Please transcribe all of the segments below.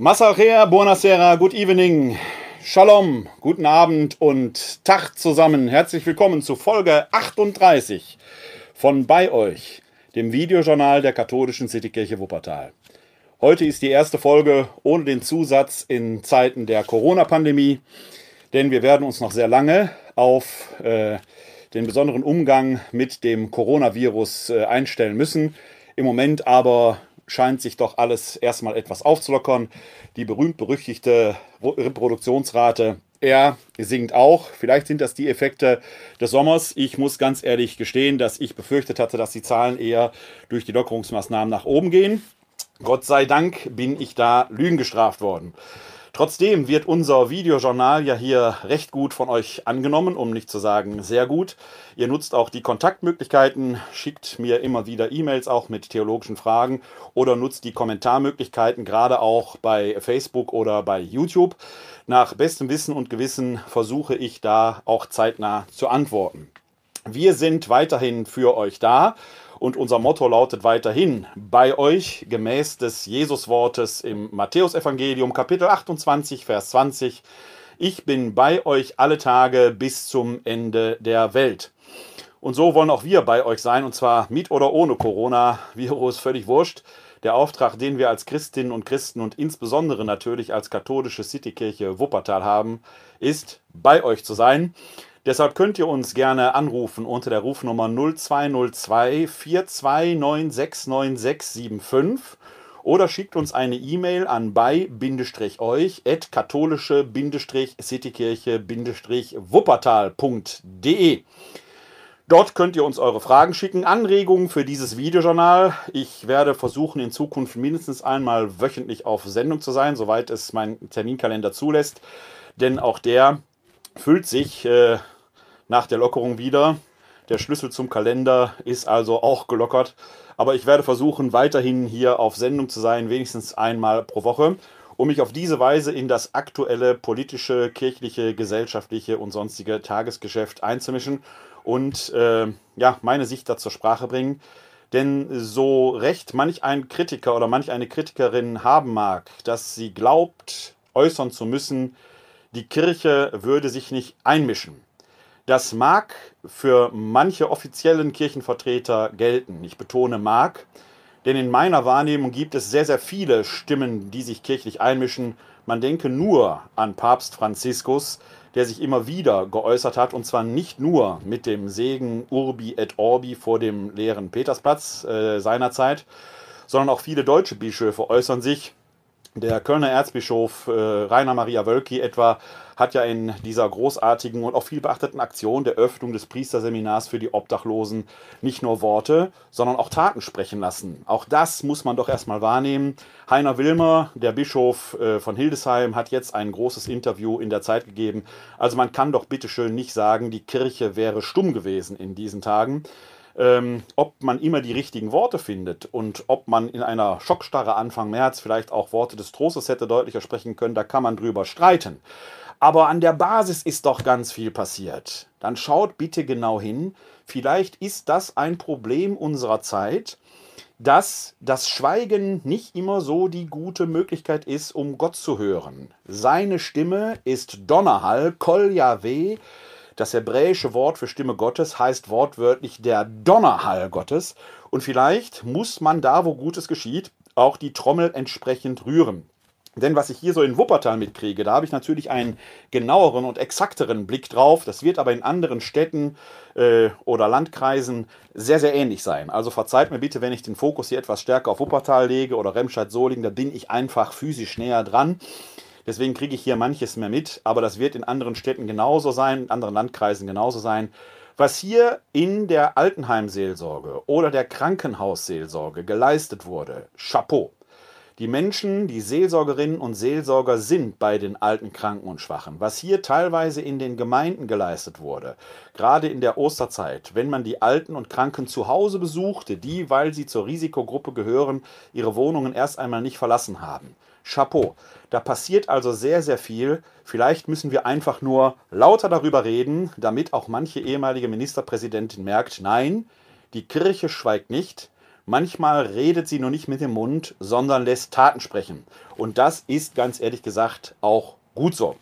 Masachea, buonasera, good evening, Shalom, guten Abend und Tag zusammen. Herzlich willkommen zu Folge 38 von Bei euch, dem Videojournal der katholischen Citykirche Wuppertal. Heute ist die erste Folge ohne den Zusatz in Zeiten der Corona-Pandemie, denn wir werden uns noch sehr lange auf äh, den besonderen Umgang mit dem Coronavirus äh, einstellen müssen. Im Moment aber scheint sich doch alles erstmal etwas aufzulockern. Die berühmt-berüchtigte Reproduktionsrate er sinkt auch. Vielleicht sind das die Effekte des Sommers. Ich muss ganz ehrlich gestehen, dass ich befürchtet hatte, dass die Zahlen eher durch die Lockerungsmaßnahmen nach oben gehen. Gott sei Dank bin ich da Lügen gestraft worden. Trotzdem wird unser Videojournal ja hier recht gut von euch angenommen, um nicht zu sagen sehr gut. Ihr nutzt auch die Kontaktmöglichkeiten, schickt mir immer wieder E-Mails auch mit theologischen Fragen oder nutzt die Kommentarmöglichkeiten, gerade auch bei Facebook oder bei YouTube. Nach bestem Wissen und Gewissen versuche ich da auch zeitnah zu antworten. Wir sind weiterhin für euch da und unser Motto lautet weiterhin bei euch gemäß des Jesuswortes im Matthäusevangelium Kapitel 28 Vers 20. Ich bin bei euch alle Tage bis zum Ende der Welt. Und so wollen auch wir bei euch sein, und zwar mit oder ohne Corona-Virus, völlig wurscht. Der Auftrag, den wir als Christinnen und Christen und insbesondere natürlich als katholische Citykirche Wuppertal haben, ist, bei euch zu sein. Deshalb könnt ihr uns gerne anrufen unter der Rufnummer 0202 42969675 oder schickt uns eine E-Mail an bei-euch at katholische-citykirche-wuppertal.de. Dort könnt ihr uns eure Fragen schicken, Anregungen für dieses Videojournal. Ich werde versuchen, in Zukunft mindestens einmal wöchentlich auf Sendung zu sein, soweit es mein Terminkalender zulässt. Denn auch der füllt sich äh, nach der Lockerung wieder. Der Schlüssel zum Kalender ist also auch gelockert. Aber ich werde versuchen, weiterhin hier auf Sendung zu sein, wenigstens einmal pro Woche, um mich auf diese Weise in das aktuelle politische, kirchliche, gesellschaftliche und sonstige Tagesgeschäft einzumischen und äh, ja, meine Sicht da zur Sprache bringen. Denn so recht manch ein Kritiker oder manch eine Kritikerin haben mag, dass sie glaubt, äußern zu müssen, die Kirche würde sich nicht einmischen. Das mag für manche offiziellen Kirchenvertreter gelten. Ich betone mag, denn in meiner Wahrnehmung gibt es sehr, sehr viele Stimmen, die sich kirchlich einmischen. Man denke nur an Papst Franziskus, der sich immer wieder geäußert hat, und zwar nicht nur mit dem Segen Urbi et Orbi vor dem leeren Petersplatz äh, seinerzeit, sondern auch viele deutsche Bischöfe äußern sich der Kölner Erzbischof äh, Rainer Maria Wölki etwa hat ja in dieser großartigen und auch viel beachteten Aktion der Öffnung des Priesterseminars für die Obdachlosen nicht nur Worte, sondern auch Taten sprechen lassen. Auch das muss man doch erstmal wahrnehmen. Heiner Wilmer, der Bischof äh, von Hildesheim, hat jetzt ein großes Interview in der Zeit gegeben. Also man kann doch bitteschön nicht sagen, die Kirche wäre stumm gewesen in diesen Tagen. Ähm, ob man immer die richtigen Worte findet und ob man in einer Schockstarre Anfang März vielleicht auch Worte des Trostes hätte deutlicher sprechen können, da kann man drüber streiten. Aber an der Basis ist doch ganz viel passiert. Dann schaut bitte genau hin. Vielleicht ist das ein Problem unserer Zeit, dass das Schweigen nicht immer so die gute Möglichkeit ist, um Gott zu hören. Seine Stimme ist Donnerhall, Kol Yahweh, das hebräische Wort für Stimme Gottes heißt wortwörtlich der Donnerhall Gottes. Und vielleicht muss man da, wo Gutes geschieht, auch die Trommel entsprechend rühren. Denn was ich hier so in Wuppertal mitkriege, da habe ich natürlich einen genaueren und exakteren Blick drauf. Das wird aber in anderen Städten äh, oder Landkreisen sehr, sehr ähnlich sein. Also verzeiht mir bitte, wenn ich den Fokus hier etwas stärker auf Wuppertal lege oder Remscheid-Solingen, da bin ich einfach physisch näher dran. Deswegen kriege ich hier manches mehr mit, aber das wird in anderen Städten genauso sein, in anderen Landkreisen genauso sein. Was hier in der Altenheimseelsorge oder der Krankenhausseelsorge geleistet wurde, Chapeau. Die Menschen, die Seelsorgerinnen und Seelsorger sind bei den alten, Kranken und Schwachen. Was hier teilweise in den Gemeinden geleistet wurde, gerade in der Osterzeit, wenn man die Alten und Kranken zu Hause besuchte, die, weil sie zur Risikogruppe gehören, ihre Wohnungen erst einmal nicht verlassen haben. Chapeau. Da passiert also sehr, sehr viel. Vielleicht müssen wir einfach nur lauter darüber reden, damit auch manche ehemalige Ministerpräsidentin merkt, nein, die Kirche schweigt nicht. Manchmal redet sie nur nicht mit dem Mund, sondern lässt Taten sprechen. Und das ist ganz ehrlich gesagt auch gut so.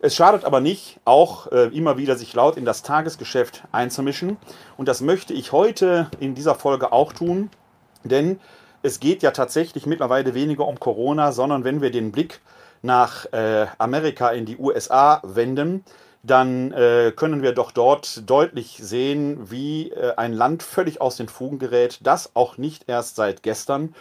Es schadet aber nicht, auch äh, immer wieder sich laut in das Tagesgeschäft einzumischen. Und das möchte ich heute in dieser Folge auch tun, denn es geht ja tatsächlich mittlerweile weniger um Corona, sondern wenn wir den Blick nach äh, Amerika in die USA wenden, dann äh, können wir doch dort deutlich sehen, wie äh, ein Land völlig aus den Fugen gerät. Das auch nicht erst seit gestern,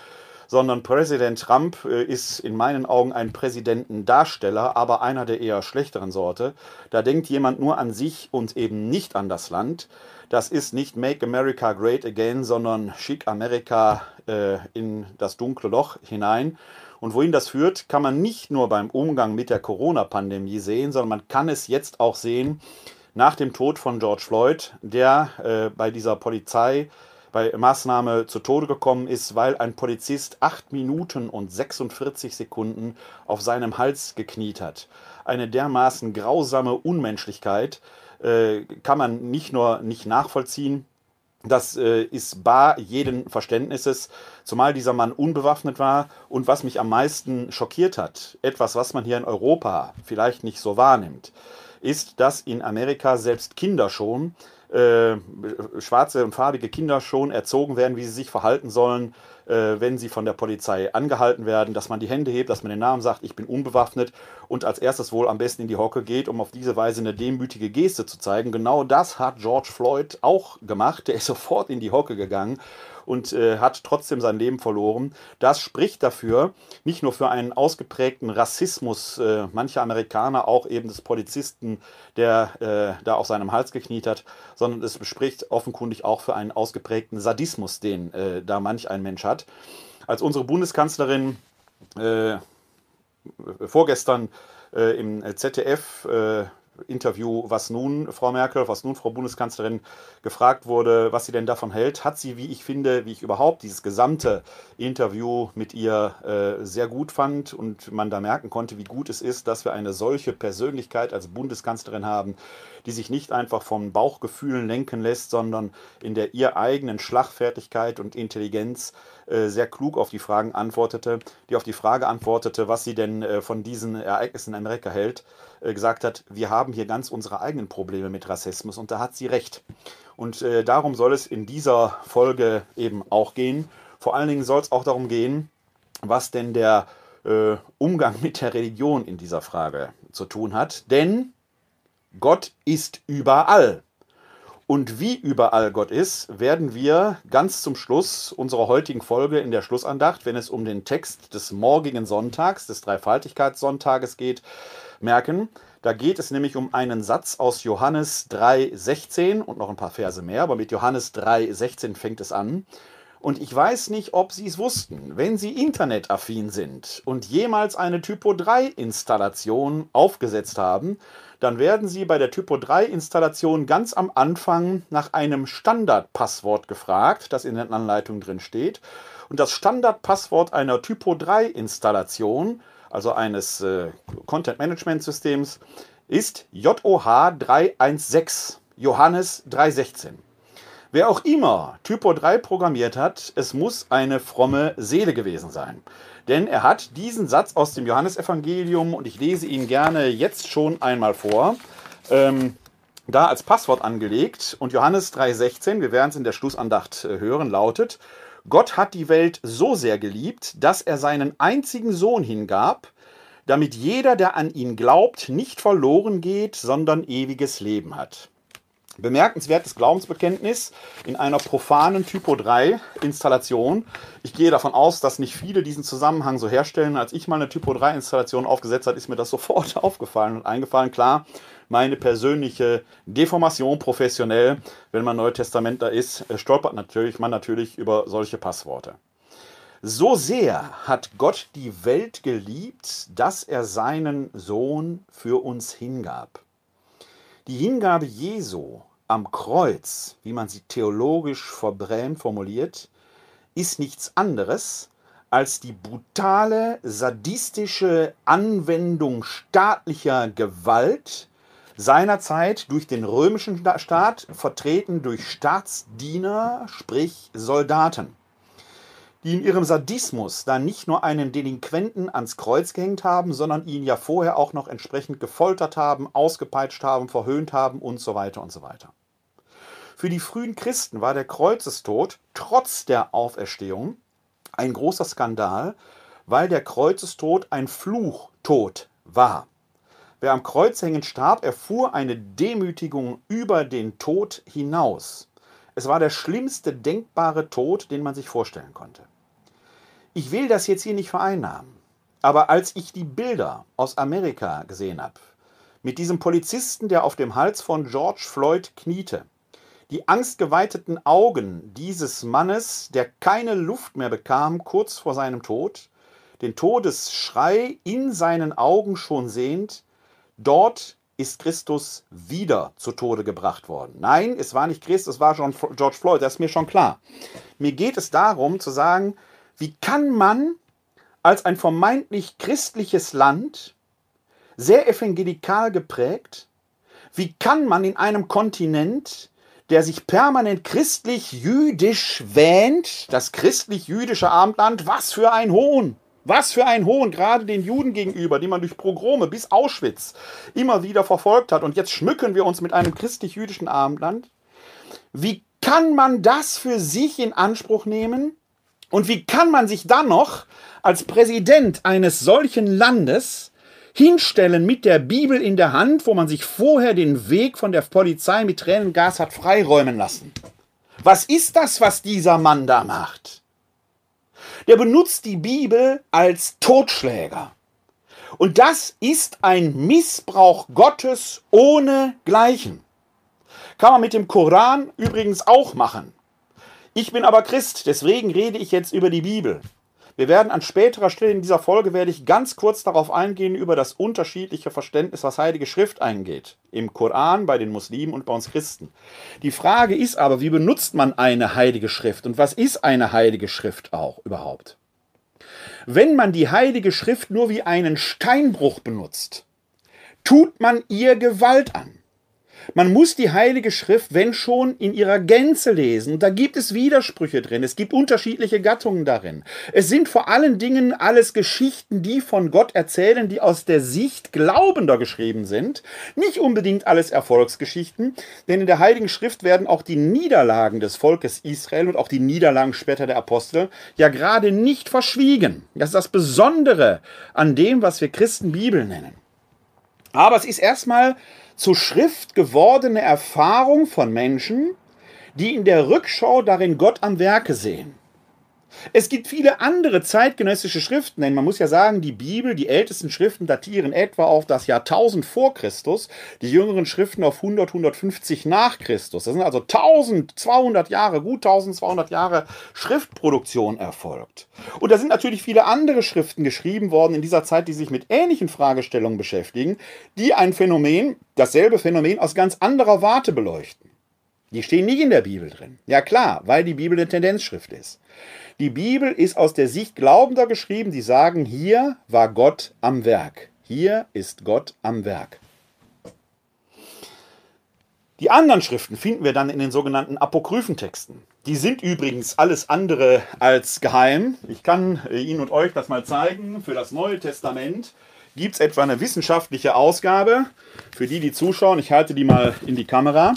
sondern Präsident Trump äh, ist in meinen Augen ein Präsidentendarsteller, aber einer der eher schlechteren Sorte. Da denkt jemand nur an sich und eben nicht an das Land. Das ist nicht Make America Great Again, sondern Schick Amerika äh, in das dunkle Loch hinein. Und wohin das führt, kann man nicht nur beim Umgang mit der Corona-Pandemie sehen, sondern man kann es jetzt auch sehen nach dem Tod von George Floyd, der äh, bei dieser Polizei bei Maßnahme zu Tode gekommen ist, weil ein Polizist 8 Minuten und 46 Sekunden auf seinem Hals gekniet hat. Eine dermaßen grausame Unmenschlichkeit kann man nicht nur nicht nachvollziehen, das äh, ist bar jeden Verständnisses, zumal dieser Mann unbewaffnet war. Und was mich am meisten schockiert hat, etwas, was man hier in Europa vielleicht nicht so wahrnimmt, ist, dass in Amerika selbst Kinder schon äh, schwarze und farbige Kinder schon erzogen werden, wie sie sich verhalten sollen, äh, wenn sie von der Polizei angehalten werden, dass man die Hände hebt, dass man den Namen sagt, ich bin unbewaffnet und als erstes wohl am besten in die Hocke geht, um auf diese Weise eine demütige Geste zu zeigen. Genau das hat George Floyd auch gemacht. Der ist sofort in die Hocke gegangen und äh, hat trotzdem sein Leben verloren. Das spricht dafür, nicht nur für einen ausgeprägten Rassismus äh, mancher Amerikaner, auch eben des Polizisten, der äh, da auf seinem Hals gekniet hat, sondern es spricht offenkundig auch für einen ausgeprägten Sadismus, den äh, da manch ein Mensch hat. Als unsere Bundeskanzlerin äh, vorgestern äh, im ZDF Interview, was nun, Frau Merkel, was nun, Frau Bundeskanzlerin, gefragt wurde, was sie denn davon hält, hat sie, wie ich finde, wie ich überhaupt dieses gesamte Interview mit ihr äh, sehr gut fand und man da merken konnte, wie gut es ist, dass wir eine solche Persönlichkeit als Bundeskanzlerin haben, die sich nicht einfach von Bauchgefühlen lenken lässt, sondern in der ihr eigenen Schlagfertigkeit und Intelligenz äh, sehr klug auf die Fragen antwortete, die auf die Frage antwortete, was sie denn äh, von diesen Ereignissen in Amerika hält, gesagt hat, wir haben hier ganz unsere eigenen Probleme mit Rassismus und da hat sie recht. Und äh, darum soll es in dieser Folge eben auch gehen. Vor allen Dingen soll es auch darum gehen, was denn der äh, Umgang mit der Religion in dieser Frage zu tun hat. Denn Gott ist überall. Und wie überall Gott ist, werden wir ganz zum Schluss unserer heutigen Folge in der Schlussandacht, wenn es um den Text des morgigen Sonntags, des Dreifaltigkeitssonntages geht, merken. Da geht es nämlich um einen Satz aus Johannes 3,16 und noch ein paar Verse mehr, aber mit Johannes 3,16 fängt es an. Und ich weiß nicht, ob Sie es wussten, wenn Sie internetaffin sind und jemals eine Typo 3 Installation aufgesetzt haben, dann werden Sie bei der Typo 3 Installation ganz am Anfang nach einem Standardpasswort gefragt, das in den Anleitungen drin steht. Und das Standardpasswort einer Typo 3 Installation, also eines äh, Content Management Systems, ist JOH 316, Johannes 316. Wer auch immer Typo 3 programmiert hat, es muss eine fromme Seele gewesen sein. Denn er hat diesen Satz aus dem Johannesevangelium, und ich lese ihn gerne jetzt schon einmal vor, ähm, da als Passwort angelegt. Und Johannes 3,16, wir werden es in der Schlussandacht äh, hören, lautet, Gott hat die Welt so sehr geliebt, dass er seinen einzigen Sohn hingab, damit jeder, der an ihn glaubt, nicht verloren geht, sondern ewiges Leben hat. Bemerkenswertes Glaubensbekenntnis in einer profanen Typo 3 Installation. Ich gehe davon aus, dass nicht viele diesen Zusammenhang so herstellen. Als ich mal eine Typo 3 Installation aufgesetzt habe, ist mir das sofort aufgefallen und eingefallen. Klar, meine persönliche Deformation professionell, wenn man Neutestamentler ist, äh, stolpert natürlich man natürlich über solche Passworte. So sehr hat Gott die Welt geliebt, dass er seinen Sohn für uns hingab. Die Hingabe Jesu am Kreuz, wie man sie theologisch verbrämt formuliert, ist nichts anderes als die brutale, sadistische Anwendung staatlicher Gewalt seinerzeit durch den römischen Staat, vertreten durch Staatsdiener, sprich Soldaten. die in ihrem Sadismus dann nicht nur einen Delinquenten ans Kreuz gehängt haben, sondern ihn ja vorher auch noch entsprechend gefoltert haben, ausgepeitscht haben, verhöhnt haben und so weiter und so weiter. Für die frühen Christen war der Kreuzestod trotz der Auferstehung ein großer Skandal, weil der Kreuzestod ein Fluchtod war. Wer am Kreuz hängend starb, erfuhr eine Demütigung über den Tod hinaus. Es war der schlimmste denkbare Tod, den man sich vorstellen konnte. Ich will das jetzt hier nicht vereinnahmen, aber als ich die Bilder aus Amerika gesehen habe, mit diesem Polizisten, der auf dem Hals von George Floyd kniete, die angstgeweiteten Augen dieses Mannes, der keine Luft mehr bekam kurz vor seinem Tod, den Todesschrei in seinen Augen schon sehend, dort ist Christus wieder zu Tode gebracht worden. Nein, es war nicht Christus, es war George Floyd, das ist mir schon klar. Mir geht es darum zu sagen, wie kann man als ein vermeintlich christliches Land, sehr evangelikal geprägt, wie kann man in einem Kontinent, der sich permanent christlich-jüdisch wähnt, das christlich-jüdische Abendland, was für ein Hohn! Was für ein Hohn, gerade den Juden gegenüber, die man durch Progrome bis Auschwitz immer wieder verfolgt hat. Und jetzt schmücken wir uns mit einem christlich-jüdischen Abendland. Wie kann man das für sich in Anspruch nehmen? Und wie kann man sich dann noch als Präsident eines solchen Landes hinstellen mit der Bibel in der Hand, wo man sich vorher den Weg von der Polizei mit Tränengas hat freiräumen lassen? Was ist das, was dieser Mann da macht? Der benutzt die Bibel als Totschläger. Und das ist ein Missbrauch Gottes ohne Gleichen. Kann man mit dem Koran übrigens auch machen. Ich bin aber Christ, deswegen rede ich jetzt über die Bibel. Wir werden an späterer Stelle in dieser Folge werde ich ganz kurz darauf eingehen über das unterschiedliche Verständnis, was Heilige Schrift eingeht. Im Koran, bei den Muslimen und bei uns Christen. Die Frage ist aber, wie benutzt man eine Heilige Schrift und was ist eine Heilige Schrift auch überhaupt? Wenn man die Heilige Schrift nur wie einen Steinbruch benutzt, tut man ihr Gewalt an. Man muss die Heilige Schrift, wenn schon, in ihrer Gänze lesen. da gibt es Widersprüche drin. Es gibt unterschiedliche Gattungen darin. Es sind vor allen Dingen alles Geschichten, die von Gott erzählen, die aus der Sicht Glaubender geschrieben sind. Nicht unbedingt alles Erfolgsgeschichten, denn in der Heiligen Schrift werden auch die Niederlagen des Volkes Israel und auch die Niederlagen später der Apostel ja gerade nicht verschwiegen. Das ist das Besondere an dem, was wir Christen Bibel nennen. Aber es ist erstmal zur Schrift gewordene Erfahrung von Menschen, die in der Rückschau darin Gott am Werke sehen. Es gibt viele andere zeitgenössische Schriften, denn man muss ja sagen, die Bibel, die ältesten Schriften datieren etwa auf das Jahr 1000 vor Christus, die jüngeren Schriften auf 100, 150 nach Christus. Das sind also 1200 Jahre, gut 1200 Jahre Schriftproduktion erfolgt. Und da sind natürlich viele andere Schriften geschrieben worden in dieser Zeit, die sich mit ähnlichen Fragestellungen beschäftigen, die ein Phänomen, dasselbe Phänomen aus ganz anderer Warte beleuchten. Die stehen nicht in der Bibel drin. Ja klar, weil die Bibel eine Tendenzschrift ist. Die Bibel ist aus der Sicht Glaubender geschrieben, die sagen, hier war Gott am Werk. Hier ist Gott am Werk. Die anderen Schriften finden wir dann in den sogenannten Apokryphentexten. Die sind übrigens alles andere als geheim. Ich kann äh, Ihnen und euch das mal zeigen. Für das Neue Testament gibt es etwa eine wissenschaftliche Ausgabe. Für die, die zuschauen, ich halte die mal in die Kamera.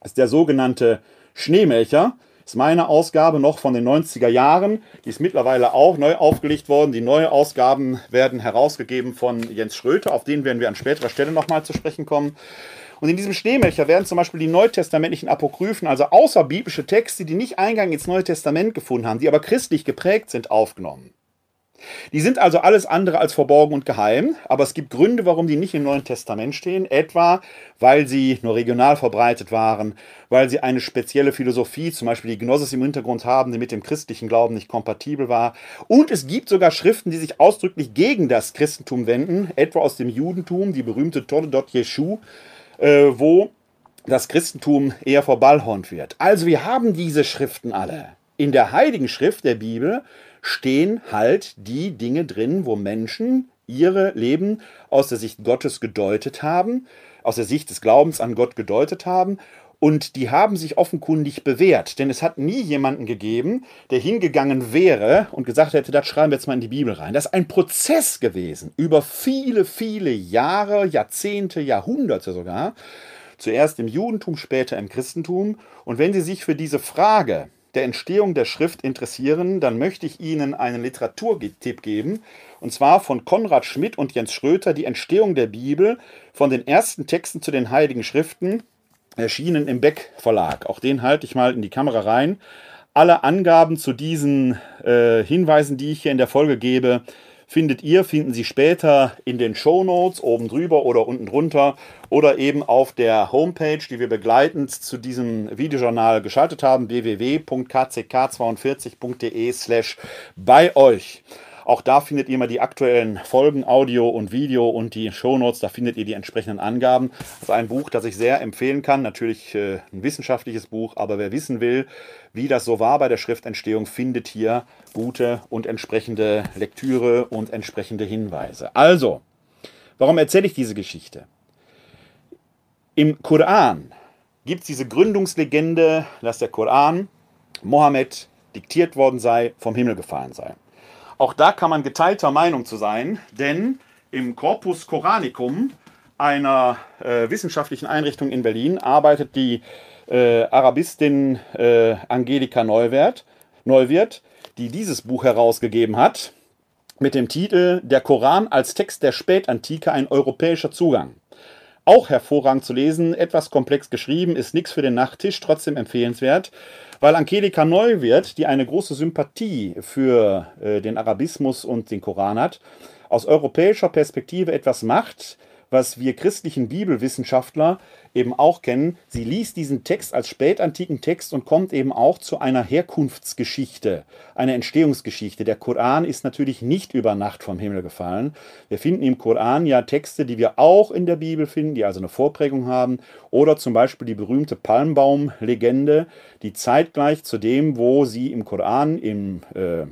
Das ist der sogenannte Schneemelcher ist meine Ausgabe noch von den 90er Jahren. Die ist mittlerweile auch neu aufgelegt worden. Die neuen Ausgaben werden herausgegeben von Jens Schröter. Auf den werden wir an späterer Stelle nochmal zu sprechen kommen. Und in diesem Schneemelcher werden zum Beispiel die neutestamentlichen Apokryphen, also außerbiblische Texte, die nicht Eingang ins Neue Testament gefunden haben, die aber christlich geprägt sind, aufgenommen. Die sind also alles andere als verborgen und geheim, aber es gibt Gründe, warum die nicht im Neuen Testament stehen, etwa weil sie nur regional verbreitet waren, weil sie eine spezielle Philosophie, zum Beispiel die Gnosis im Hintergrund haben, die mit dem christlichen Glauben nicht kompatibel war. Und es gibt sogar Schriften, die sich ausdrücklich gegen das Christentum wenden, etwa aus dem Judentum, die berühmte Tordot Jeshu, äh, wo das Christentum eher verballhornt wird. Also wir haben diese Schriften alle. In der Heiligen Schrift der Bibel stehen halt die Dinge drin, wo Menschen ihre Leben aus der Sicht Gottes gedeutet haben, aus der Sicht des Glaubens an Gott gedeutet haben Und die haben sich offenkundig bewährt, denn es hat nie jemanden gegeben, der hingegangen wäre und gesagt hätte, das schreiben wir jetzt mal in die Bibel rein. Das ist ein Prozess gewesen, über viele, viele Jahre, Jahrzehnte, Jahrhunderte sogar. Zuerst im Judentum, später im Christentum. Und wenn Sie sich für diese Frage der Entstehung der Schrift interessieren, dann möchte ich Ihnen einen Literaturtipp geben, und zwar von Konrad Schmidt und Jens Schröter, die Entstehung der Bibel, von den ersten Texten zu den Heiligen Schriften erschienen im Beck Verlag. Auch den halte ich mal in die Kamera rein. Alle Angaben zu diesen äh, Hinweisen, die ich hier in der Folge gebe, findet ihr, finden Sie später in den Show Notes oben drüber oder unten drunter oder eben auf der Homepage, die wir begleitend zu diesem Videojournal geschaltet haben, www.kck42.de slash bei euch. Auch da findet ihr mal die aktuellen Folgen, Audio und Video und die Shownotes. Da findet ihr die entsprechenden Angaben. Das ist ein Buch, das ich sehr empfehlen kann. Natürlich äh, ein wissenschaftliches Buch, aber wer wissen will, wie das so war bei der Schriftentstehung, findet hier gute und entsprechende Lektüre und entsprechende Hinweise. Also, warum erzähle ich diese Geschichte? Im Koran gibt es diese Gründungslegende, dass der Koran Mohammed diktiert worden sei, vom Himmel gefallen sei. Auch da kann man geteilter Meinung zu sein, denn im Corpus Coranicum, einer äh, wissenschaftlichen Einrichtung in Berlin, arbeitet die äh, Arabistin äh, Angelika Neuwert, Neuwirth, die dieses Buch herausgegeben hat, mit dem Titel Der Koran als Text der Spätantike ein europäischer Zugang. Auch hervorragend zu lesen, etwas komplex geschrieben, ist nichts für den Nachttisch, trotzdem empfehlenswert. Weil Angelika Neuwirth, die eine große Sympathie für äh, den Arabismus und den Koran hat, aus europäischer Perspektive etwas macht, was wir christlichen Bibelwissenschaftler eben auch kennen. Sie liest diesen Text als spätantiken Text und kommt eben auch zu einer Herkunftsgeschichte, einer Entstehungsgeschichte. Der Koran ist natürlich nicht über Nacht vom Himmel gefallen. Wir finden im Koran ja Texte, die wir auch in der Bibel finden, die also eine Vorprägung haben. Oder zum Beispiel die berühmte Palmbaum-Legende, die zeitgleich zu dem, wo sie im Koran im äh,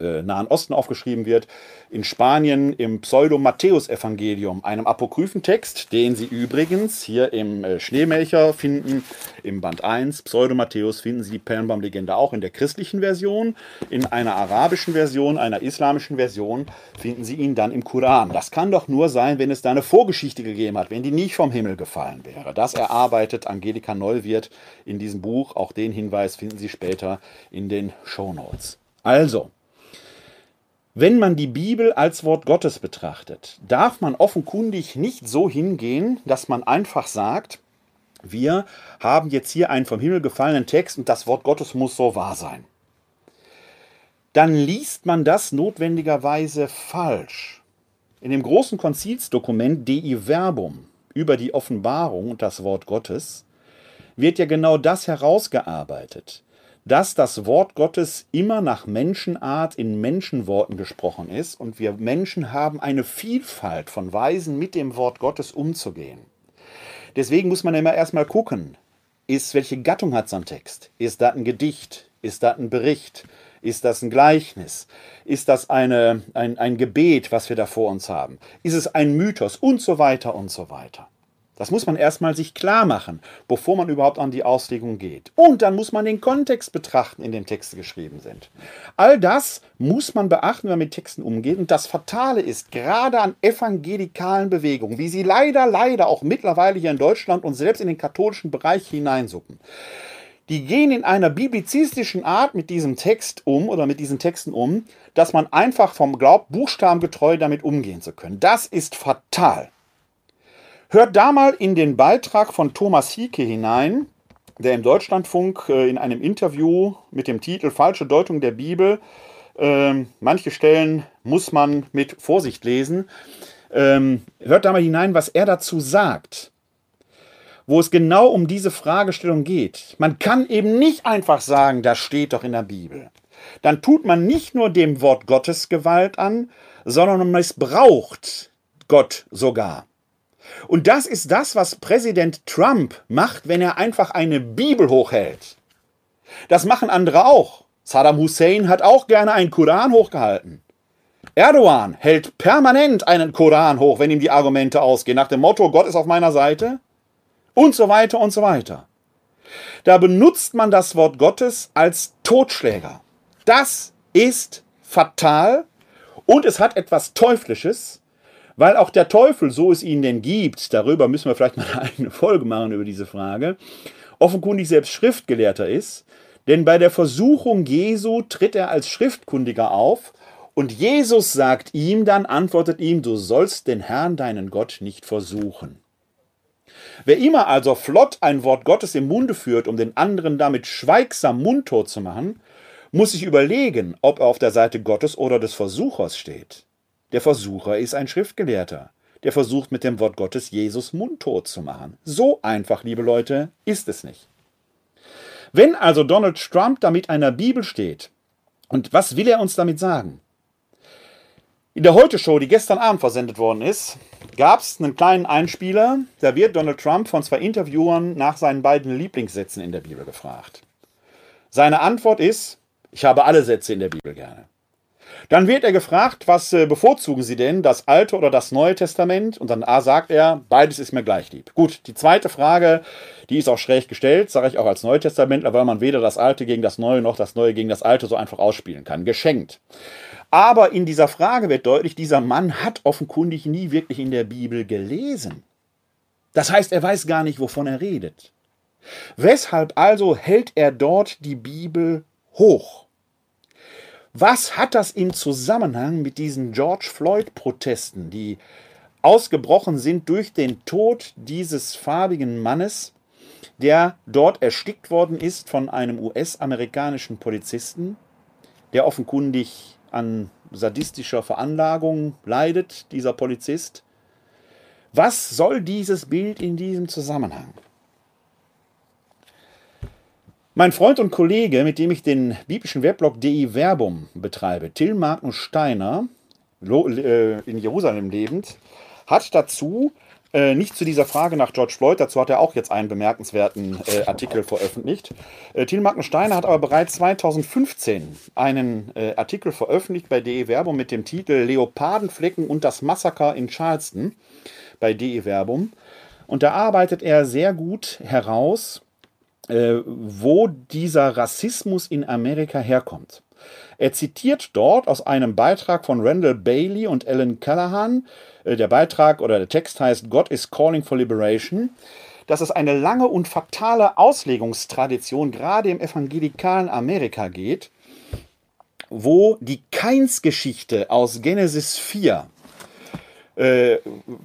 äh, Nahen Osten aufgeschrieben wird, in Spanien im Pseudo-Matthäus-Evangelium, einem Apokryphentext, den Sie übrigens hier im äh, Schneemelcher finden, im Band 1, Pseudo-Matthäus, finden Sie die Perlenbaum-Legende auch in der christlichen Version, in einer arabischen Version, einer islamischen Version finden Sie ihn dann im Koran. Das kann doch nur sein, wenn es da eine Vorgeschichte gegeben hat, wenn die nicht vom Himmel gefallen wäre. Das erarbeitet Angelika Neuwirth in diesem Buch. Auch den Hinweis finden Sie später in den Show Notes. Also, wenn man die Bibel als Wort Gottes betrachtet, darf man offenkundig nicht so hingehen, dass man einfach sagt, wir haben jetzt hier einen vom Himmel gefallenen Text und das Wort Gottes muss so wahr sein. Dann liest man das notwendigerweise falsch. In dem großen Konzilsdokument Dei Verbum über die Offenbarung und das Wort Gottes wird ja genau das herausgearbeitet dass das Wort Gottes immer nach Menschenart in Menschenworten gesprochen ist und wir Menschen haben eine Vielfalt von Weisen, mit dem Wort Gottes umzugehen. Deswegen muss man immer erstmal gucken, ist, welche Gattung hat so ein Text? Ist das ein Gedicht? Ist das ein Bericht? Ist das ein Gleichnis? Ist das eine, ein, ein Gebet, was wir da vor uns haben? Ist es ein Mythos? Und so weiter und so weiter. Das muss man erstmal sich klar machen, bevor man überhaupt an die Auslegung geht. Und dann muss man den Kontext betrachten, in dem Texte geschrieben sind. All das muss man beachten, wenn man mit Texten umgeht. Und das Fatale ist, gerade an evangelikalen Bewegungen, wie sie leider, leider auch mittlerweile hier in Deutschland und selbst in den katholischen Bereich hineinsuppen, die gehen in einer biblizistischen Art mit diesem Text um oder mit diesen Texten um, dass man einfach vom Glaub buchstabengetreu damit umgehen zu können. Das ist fatal. Hört da mal in den Beitrag von Thomas Hieke hinein, der im Deutschlandfunk äh, in einem Interview mit dem Titel Falsche Deutung der Bibel, äh, manche Stellen muss man mit Vorsicht lesen, ähm, hört da mal hinein, was er dazu sagt wo es genau um diese Fragestellung geht. Man kann eben nicht einfach sagen, das steht doch in der Bibel. Dann tut man nicht nur dem Wort Gottes Gewalt an, sondern man missbraucht Gott sogar. Und das ist das, was Präsident Trump macht, wenn er einfach eine Bibel hochhält. Das machen andere auch. Saddam Hussein hat auch gerne einen Koran hochgehalten. Erdogan hält permanent einen Koran hoch, wenn ihm die Argumente ausgehen, nach dem Motto, Gott ist auf meiner Seite und so weiter und so weiter. Da benutzt man das Wort Gottes als Totschläger. Das ist fatal und es hat etwas Teuflisches, weil auch der Teufel, so es ihn denn gibt, darüber müssen wir vielleicht mal eine eigene Folge machen über diese Frage, offenkundig selbst Schriftgelehrter ist. Denn bei der Versuchung Jesu tritt er als Schriftkundiger auf und Jesus sagt ihm dann, antwortet ihm, du sollst den Herrn, deinen Gott, nicht versuchen. Wer immer also flott ein Wort Gottes im Munde führt, um den anderen damit schweigsam mundtot zu machen, muss sich überlegen, ob er auf der Seite Gottes oder des Versuchers steht. Der Versucher ist ein Schriftgelehrter, der versucht mit dem Wort Gottes Jesus mundtot zu machen. So einfach, liebe Leute, ist es nicht. Wenn also Donald Trump da mit einer Bibel steht, und was will er uns damit sagen? In der Heute-Show, die gestern Abend versendet worden ist, gab es einen kleinen Einspieler. Da wird Donald Trump von zwei Interviewern nach seinen beiden Lieblingssätzen in der Bibel gefragt. Seine Antwort ist, ich habe alle Sätze in der Bibel gerne. Dann wird er gefragt, was äh, bevorzugen Sie denn, das Alte oder das Neue Testament? Und dann A sagt er, beides ist mir gleich lieb. Gut, die zweite Frage, die ist auch schräg gestellt, sage ich auch als Neutestamentler, weil man weder das Alte gegen das Neue noch das Neue gegen das Alte so einfach ausspielen kann. Geschenkt. Aber in dieser Frage wird deutlich, dieser Mann hat offenkundig nie wirklich in der Bibel gelesen. Das heißt, er weiß gar nicht, wovon er redet. Weshalb also hält er dort die Bibel hoch? Was hat das im Zusammenhang mit diesen George Floyd-Protesten, die ausgebrochen sind durch den Tod dieses farbigen Mannes, der dort erstickt worden ist von einem US-amerikanischen Polizisten, der offenkundig an sadistischer Veranlagung leidet, dieser Polizist. Was soll dieses Bild in diesem Zusammenhang? Mein Freund und Kollege, mit dem ich den biblischen Weblog DI Verbum betreibe, Till Magnus Steiner, äh, in Jerusalem lebend, hat dazu äh, nicht zu dieser Frage nach George Floyd, dazu hat er auch jetzt einen bemerkenswerten äh, Artikel veröffentlicht. Äh, Thiel Steiner hat aber bereits 2015 einen Artikel veröffentlicht bei DE Werbung mit dem Titel Leopardenflecken und das Massaker in Charleston bei DE Werbung. Und da arbeitet er sehr gut heraus, äh, wo dieser Rassismus in Amerika herkommt. Er zitiert dort aus einem Beitrag von Randall Bailey und Ellen Callahan, äh, der Beitrag oder der Text heißt God is Calling for Liberation, dass es eine lange und fatale Auslegungstradition gerade im evangelikalen Amerika geht, wo die Keinsgeschichte aus Genesis 4 äh,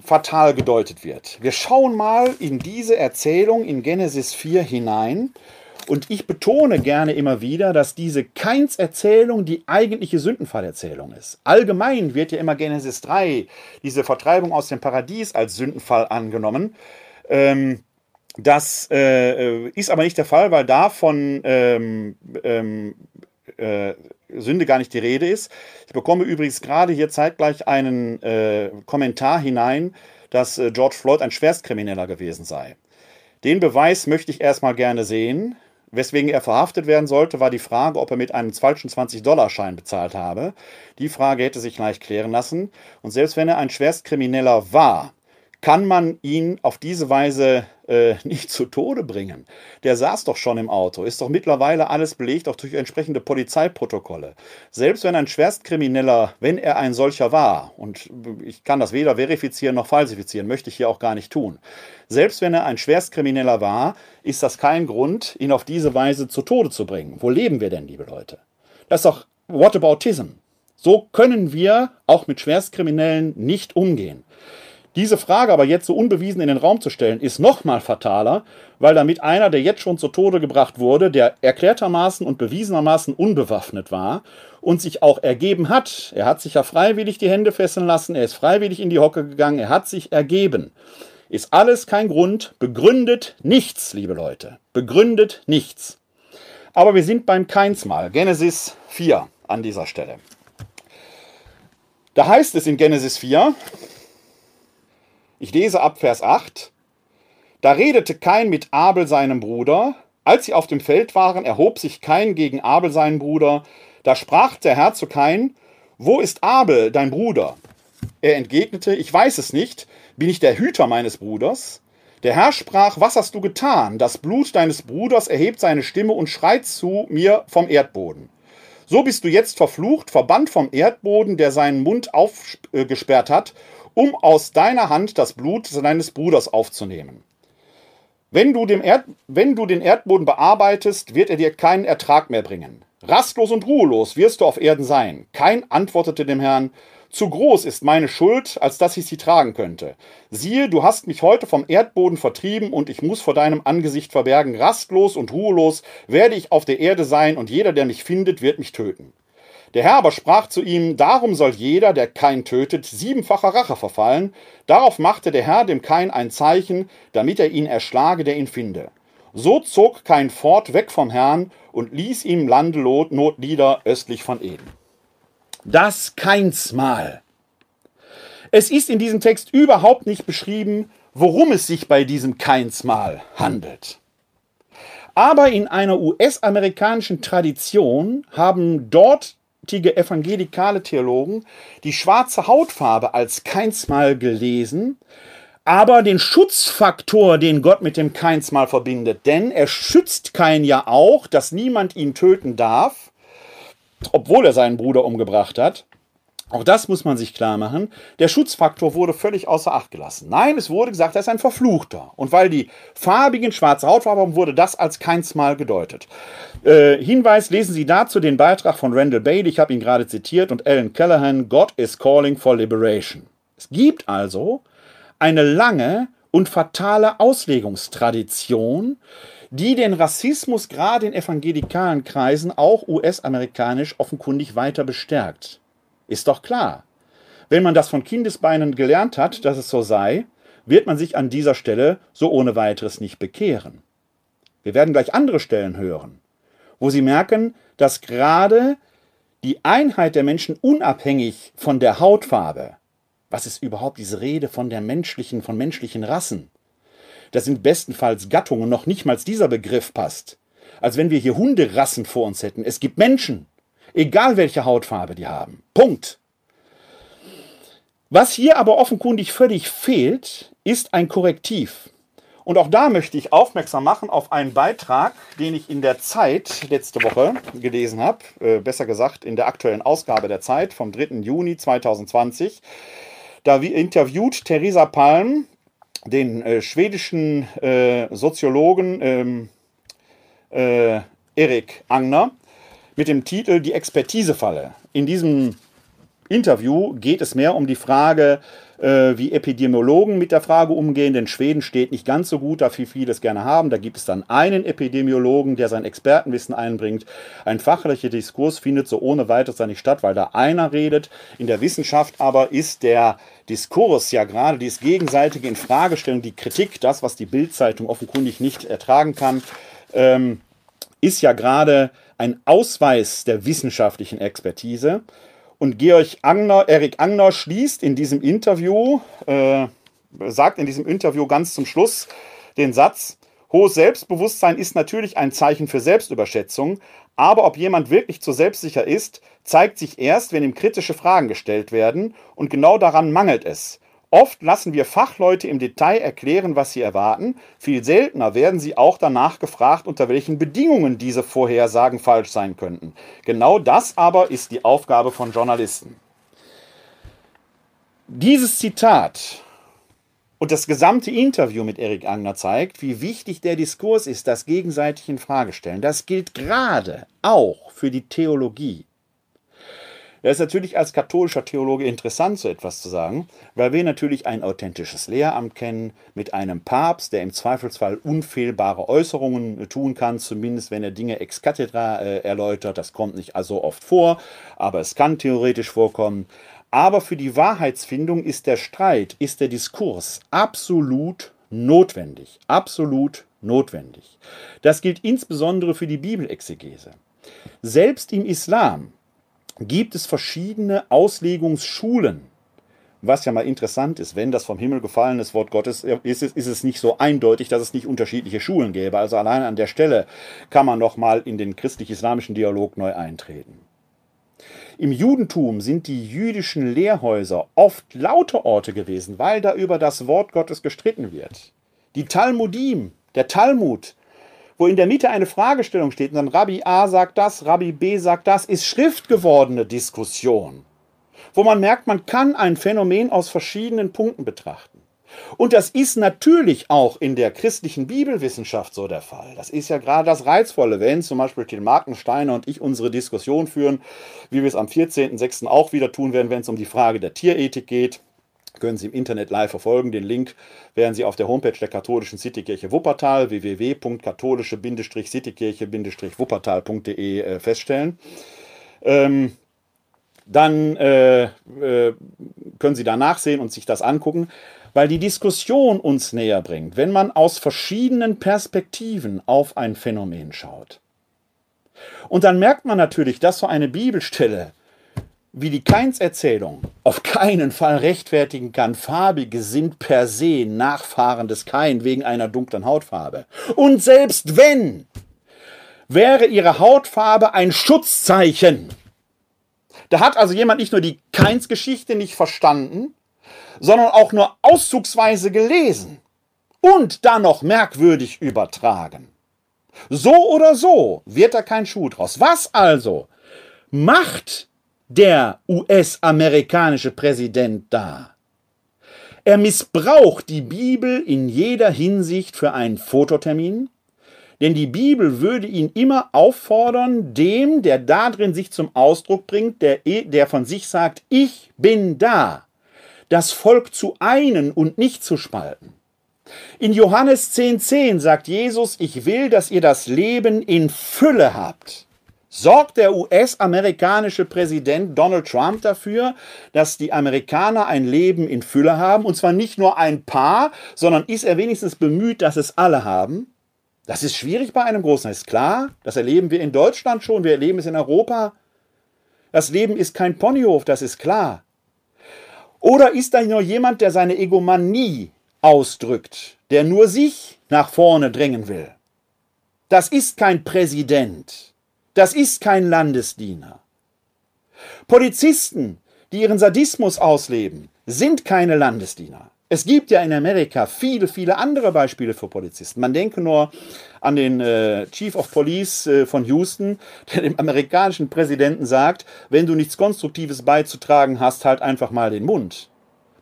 fatal gedeutet wird. Wir schauen mal in diese Erzählung in Genesis 4 hinein und ich betone gerne immer wieder, dass diese Keins-Erzählung die eigentliche Sündenfallerzählung ist. Allgemein wird ja immer Genesis 3, diese Vertreibung aus dem Paradies, als Sündenfall angenommen. Ähm, das äh, ist aber nicht der Fall, weil da von ähm, ähm, äh, Sünde gar nicht die Rede ist. Ich bekomme übrigens gerade hier zeitgleich einen äh, Kommentar hinein, dass äh, George Floyd ein Schwerstkrimineller gewesen sei. Den Beweis möchte ich erstmal gerne sehen. Weswegen er verhaftet werden sollte, war die Frage, ob er mit einem falschen 20-Dollar-Schein bezahlt habe. Die Frage hätte sich leicht klären lassen. Und selbst wenn er ein Schwerstkrimineller war, kann man ihn auf diese Weise äh, nicht zu Tode bringen. Der saß doch schon im Auto, ist doch mittlerweile alles belegt, auch durch entsprechende Polizeiprotokolle. Selbst wenn ein Schwerstkrimineller, wenn er ein solcher war, und ich kann das weder verifizieren noch falsifizieren, möchte ich hier auch gar nicht tun. Selbst wenn er ein Schwerstkrimineller war, ist das kein Grund, ihn auf diese Weise zu Tode zu bringen. Wo leben wir denn, liebe Leute? Das ist doch Whataboutism. So können wir auch mit Schwerstkriminellen nicht umgehen. Diese Frage aber jetzt so unbewiesen in den Raum zu stellen, ist noch mal fataler, weil damit einer, der jetzt schon zu Tode gebracht wurde, der erklärtermaßen und bewiesenermaßen unbewaffnet war und sich auch ergeben hat. Er hat sich ja freiwillig die Hände fesseln lassen, er ist freiwillig in die Hocke gegangen, er hat sich ergeben. Ist alles kein Grund, begründet nichts, liebe Leute. Begründet nichts. Aber wir sind beim Keinsmal, Genesis 4 an dieser Stelle. Da heißt es in Genesis 4, ich lese ab Vers 8. Da redete Kain mit Abel seinem Bruder. Als sie auf dem Feld waren, erhob sich Kain gegen Abel seinen Bruder. Da sprach der Herr zu Kain, Wo ist Abel, dein Bruder? Er entgegnete, Ich weiß es nicht. Bin ich der Hüter meines Bruders? Der Herr sprach, was hast du getan? Das Blut deines Bruders erhebt seine Stimme und schreit zu mir vom Erdboden. So bist du jetzt verflucht, verbannt vom Erdboden, der seinen Mund aufgesperrt hat, um aus deiner Hand das Blut deines Bruders aufzunehmen. Wenn du, Erd, wenn du den Erdboden bearbeitest, wird er dir keinen Ertrag mehr bringen. Rastlos und ruhelos wirst du auf Erden sein. Kein antwortete dem Herrn, zu groß ist meine Schuld, als dass ich sie tragen könnte. Siehe, du hast mich heute vom Erdboden vertrieben und ich muss vor deinem Angesicht verbergen. Rastlos und ruhelos werde ich auf der Erde sein und jeder, der mich findet, wird mich töten. Der Herr aber sprach zu ihm, darum soll jeder, der Kain tötet, siebenfacher Rache verfallen. Darauf machte der Herr dem Kain ein Zeichen, damit er ihn erschlage, der ihn finde. So zog Kain fort weg vom Herrn und ließ ihm Landelot Notlieder östlich von Eden das Keinsmal. Es ist in diesem Text überhaupt nicht beschrieben, worum es sich bei diesem Keinsmal handelt. Aber in einer US-amerikanischen Tradition haben dortige evangelikale Theologen die schwarze Hautfarbe als Keinsmal gelesen, aber den Schutzfaktor, den Gott mit dem Keinsmal verbindet. Denn er schützt Kain ja auch, dass niemand ihn töten darf obwohl er seinen Bruder umgebracht hat. Auch das muss man sich klar machen. Der Schutzfaktor wurde völlig außer Acht gelassen. Nein, es wurde gesagt, er ist ein Verfluchter. Und weil die farbigen schwarze Hautfarbe haben, wurde das als keinsmal gedeutet. Äh, Hinweis, lesen Sie dazu den Beitrag von Randall Bailey, ich habe ihn gerade zitiert, und Alan Callahan, God is calling for liberation. Es gibt also eine lange und fatale Auslegungstradition, die den Rassismus gerade in evangelikalen Kreisen, auch US-amerikanisch, offenkundig weiter bestärkt. Ist doch klar. Wenn man das von Kindesbeinen gelernt hat, dass es so sei, wird man sich an dieser Stelle so ohne weiteres nicht bekehren. Wir werden gleich andere Stellen hören, wo Sie merken, dass gerade die Einheit der Menschen unabhängig von der Hautfarbe, was ist überhaupt diese Rede von der menschlichen, von menschlichen Rassen, das sind bestenfalls Gattungen, noch nicht mal dieser Begriff passt. Als wenn wir hier Hunderassen vor uns hätten. Es gibt Menschen, egal welche Hautfarbe die haben. Punkt. Was hier aber offenkundig völlig fehlt, ist ein Korrektiv. Und auch da möchte ich aufmerksam machen auf einen Beitrag, den ich in der Zeit letzte Woche gelesen habe, äh, besser gesagt in der aktuellen Ausgabe der Zeit vom 3. Juni 2020. Da interviewt Theresa Palm den äh, schwedischen äh, Soziologen ähm, äh, Erik Angner mit dem Titel Die Expertisefalle. In diesem Interview geht es mehr um die Frage, äh, wie Epidemiologen mit der Frage umgehen, denn Schweden steht nicht ganz so gut, da viel viele es gerne haben. Da gibt es dann einen Epidemiologen, der sein Expertenwissen einbringt. Ein fachlicher Diskurs findet so ohne weiteres nicht statt, weil da einer redet. In der Wissenschaft aber ist der Diskurs ja gerade dieses gegenseitige Infragestellung, die Kritik, das, was die Bildzeitung offenkundig nicht ertragen kann, ähm, ist ja gerade ein Ausweis der wissenschaftlichen Expertise. Und Georg Angner, Erik Angner schließt in diesem Interview, äh, sagt in diesem Interview ganz zum Schluss den Satz, hohes Selbstbewusstsein ist natürlich ein Zeichen für Selbstüberschätzung, aber ob jemand wirklich zu selbstsicher ist, zeigt sich erst, wenn ihm kritische Fragen gestellt werden, und genau daran mangelt es. Oft lassen wir Fachleute im Detail erklären, was sie erwarten. Viel seltener werden sie auch danach gefragt, unter welchen Bedingungen diese Vorhersagen falsch sein könnten. Genau das aber ist die Aufgabe von Journalisten. Dieses Zitat und das gesamte Interview mit Erik Angner zeigt, wie wichtig der Diskurs ist, das gegenseitig in Frage stellen. Das gilt gerade auch für die Theologie. Da ist natürlich als katholischer Theologe interessant, so etwas zu sagen, weil wir natürlich ein authentisches Lehramt kennen mit einem Papst, der im Zweifelsfall unfehlbare Äußerungen tun kann, zumindest wenn er Dinge ex cathedra äh, erläutert. Das kommt nicht so oft vor, aber es kann theoretisch vorkommen. Aber für die Wahrheitsfindung ist der Streit, ist der Diskurs absolut notwendig. Absolut notwendig. Das gilt insbesondere für die Bibelexegese. Selbst im Islam gibt es verschiedene Auslegungsschulen. Was ja mal interessant ist, wenn das vom Himmel gefallenes Wort Gottes ist, ist es nicht so eindeutig, dass es nicht unterschiedliche Schulen gäbe. Also allein an der Stelle kann man noch mal in den christlich-islamischen Dialog neu eintreten. Im Judentum sind die jüdischen Lehrhäuser oft laute Orte gewesen, weil da über das Wort Gottes gestritten wird. die Talmudim, der Talmud, wo in der Mitte eine Fragestellung steht und dann Rabbi A sagt das, Rabbi B sagt das, ist schriftgewordene Diskussion, wo man merkt, man kann ein Phänomen aus verschiedenen Punkten betrachten. Und das ist natürlich auch in der christlichen Bibelwissenschaft so der Fall. Das ist ja gerade das Reizvolle, wenn zum Beispiel Till Markensteiner und ich unsere Diskussion führen, wie wir es am 14.06. auch wieder tun werden, wenn es um die Frage der Tierethik geht können Sie im Internet live verfolgen. Den Link werden Sie auf der Homepage der katholischen Citykirche Wuppertal www.katholische-citykirche-wuppertal.de äh, feststellen. Ähm, dann äh, äh, können Sie da nachsehen und sich das angucken, weil die Diskussion uns näher bringt, wenn man aus verschiedenen Perspektiven auf ein Phänomen schaut. Und dann merkt man natürlich, dass so eine Bibelstelle wie die Kainserzählung auf keinen Fall rechtfertigen kann, Farbige sind per se Nachfahren des Kain wegen einer dunklen Hautfarbe. Und selbst wenn, wäre ihre Hautfarbe ein Schutzzeichen. Da hat also jemand nicht nur die Kains-Geschichte nicht verstanden, sondern auch nur auszugsweise gelesen und dann noch merkwürdig übertragen. So oder so wird da kein Schuh draus. Was also macht der US-amerikanische Präsident da. Er missbraucht die Bibel in jeder Hinsicht für einen Fototermin, denn die Bibel würde ihn immer auffordern, dem, der darin sich zum Ausdruck bringt, der, der von sich sagt, ich bin da, das Volk zu einen und nicht zu spalten. In Johannes 10,10 10 sagt Jesus, ich will, dass ihr das Leben in Fülle habt sorgt der US-amerikanische Präsident Donald Trump dafür, dass die Amerikaner ein Leben in Fülle haben, und zwar nicht nur ein paar, sondern ist er wenigstens bemüht, dass es alle haben? Das ist schwierig bei einem Großen, ist klar. Das erleben wir in Deutschland schon, wir erleben es in Europa. Das Leben ist kein Ponyhof, das ist klar. Oder ist da nur jemand, der seine Egomanie ausdrückt, der nur sich nach vorne drängen will? Das ist kein Präsident. Das ist kein Landesdiener. Polizisten, die ihren Sadismus ausleben, sind keine Landesdiener. Es gibt ja in Amerika viele, viele andere Beispiele für Polizisten. Man denke nur an den äh, Chief of Police äh, von Houston, der dem amerikanischen Präsidenten sagt, wenn du nichts Konstruktives beizutragen hast, halt einfach mal den Mund.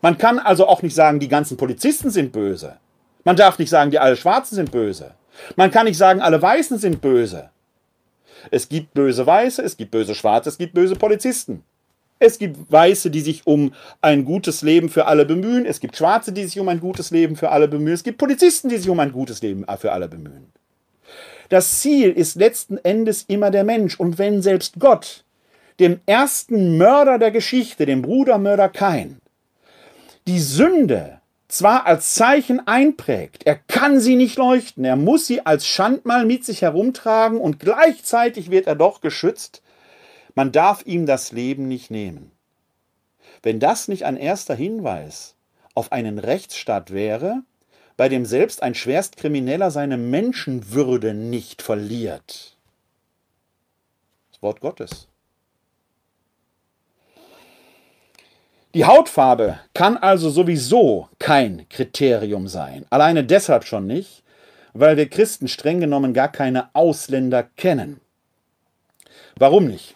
Man kann also auch nicht sagen, die ganzen Polizisten sind böse. Man darf nicht sagen, die alle Schwarzen sind böse. Man kann nicht sagen, alle Weißen sind böse. Es gibt böse Weiße, es gibt böse Schwarze, es gibt böse Polizisten. Es gibt Weiße, die sich um ein gutes Leben für alle bemühen. Es gibt Schwarze, die sich um ein gutes Leben für alle bemühen. Es gibt Polizisten, die sich um ein gutes Leben für alle bemühen. Das Ziel ist letzten Endes immer der Mensch. Und wenn selbst Gott dem ersten Mörder der Geschichte, dem Brudermörder Kain, die Sünde zwar als Zeichen einprägt, er kann sie nicht leuchten, er muss sie als Schandmal mit sich herumtragen und gleichzeitig wird er doch geschützt, man darf ihm das Leben nicht nehmen. Wenn das nicht ein erster Hinweis auf einen Rechtsstaat wäre, bei dem selbst ein Schwerstkrimineller seine Menschenwürde nicht verliert. Das Wort Gottes. Die Hautfarbe kann also sowieso kein Kriterium sein. Alleine deshalb schon nicht, weil wir Christen streng genommen gar keine Ausländer kennen. Warum nicht?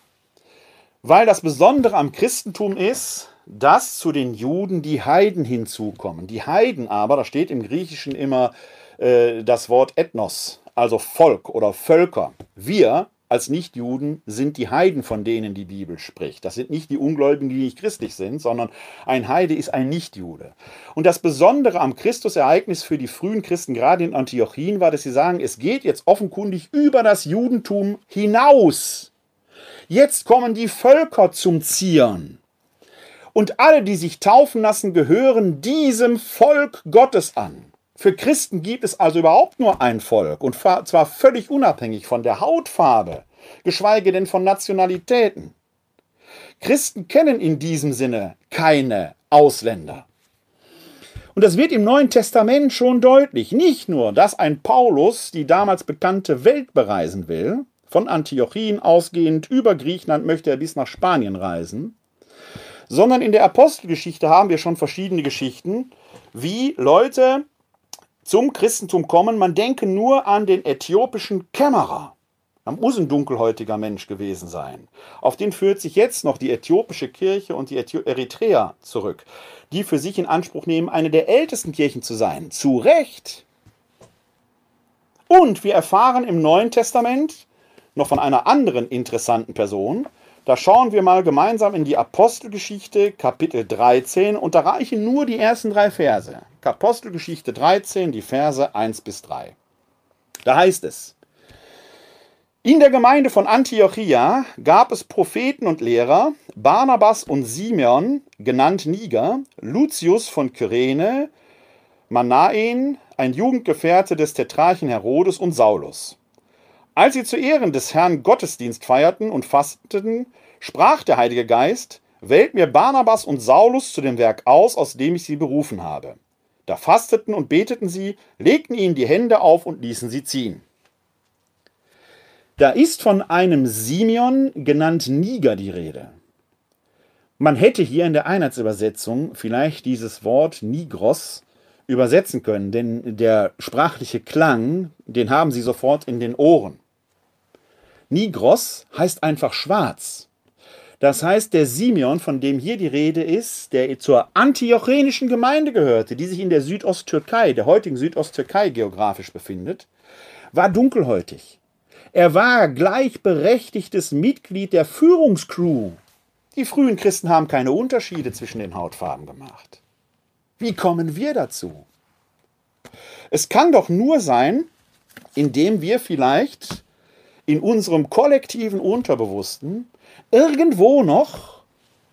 Weil das Besondere am Christentum ist, dass zu den Juden die Heiden hinzukommen. Die Heiden aber, da steht im Griechischen immer äh, das Wort Ethnos, also Volk oder Völker. Wir als Nichtjuden sind die Heiden, von denen die Bibel spricht. Das sind nicht die Ungläubigen, die nicht christlich sind, sondern ein Heide ist ein Nichtjude. Und das Besondere am Christusereignis für die frühen Christen, gerade in Antiochien, war, dass sie sagen, es geht jetzt offenkundig über das Judentum hinaus. Jetzt kommen die Völker zum Zieren. Und alle, die sich taufen lassen, gehören diesem Volk Gottes an. Für Christen gibt es also überhaupt nur ein Volk und zwar völlig unabhängig von der Hautfarbe, geschweige denn von Nationalitäten. Christen kennen in diesem Sinne keine Ausländer. Und das wird im Neuen Testament schon deutlich. Nicht nur, dass ein Paulus die damals bekannte Welt bereisen will, von Antiochien ausgehend über Griechenland möchte er bis nach Spanien reisen, sondern in der Apostelgeschichte haben wir schon verschiedene Geschichten, wie Leute zum Christentum kommen. Man denke nur an den äthiopischen Kämmerer. Er muss ein dunkelhäutiger Mensch gewesen sein. Auf den führt sich jetzt noch die äthiopische Kirche und die Eritreer zurück, die für sich in Anspruch nehmen, eine der ältesten Kirchen zu sein. Zu Recht. Und wir erfahren im Neuen Testament noch von einer anderen interessanten Person. Da schauen wir mal gemeinsam in die Apostelgeschichte, Kapitel 13, und da reichen nur die ersten drei Verse. Apostelgeschichte 13, die Verse 1 bis 3. Da heißt es, in der Gemeinde von Antiochia gab es Propheten und Lehrer, Barnabas und Simeon, genannt Niger, Lucius von Kyrene, Manaen, ein Jugendgefährte des Tetrarchen Herodes und Saulus. Als sie zu Ehren des Herrn Gottesdienst feierten und fasteten, sprach der Heilige Geist, wählt mir Barnabas und Saulus zu dem Werk aus, aus dem ich sie berufen habe. Da fasteten und beteten sie, legten ihnen die Hände auf und ließen sie ziehen. Da ist von einem Simeon genannt Niger die Rede. Man hätte hier in der Einheitsübersetzung vielleicht dieses Wort Nigros übersetzen können, denn der sprachliche Klang, den haben Sie sofort in den Ohren. Nigros heißt einfach schwarz. Das heißt, der Simeon, von dem hier die Rede ist, der zur antiochenischen Gemeinde gehörte, die sich in der Südosttürkei, der heutigen Südosttürkei geografisch befindet, war dunkelhäutig. Er war gleichberechtigtes Mitglied der Führungscrew. Die frühen Christen haben keine Unterschiede zwischen den Hautfarben gemacht. Wie kommen wir dazu? Es kann doch nur sein, indem wir vielleicht in unserem kollektiven Unterbewussten irgendwo noch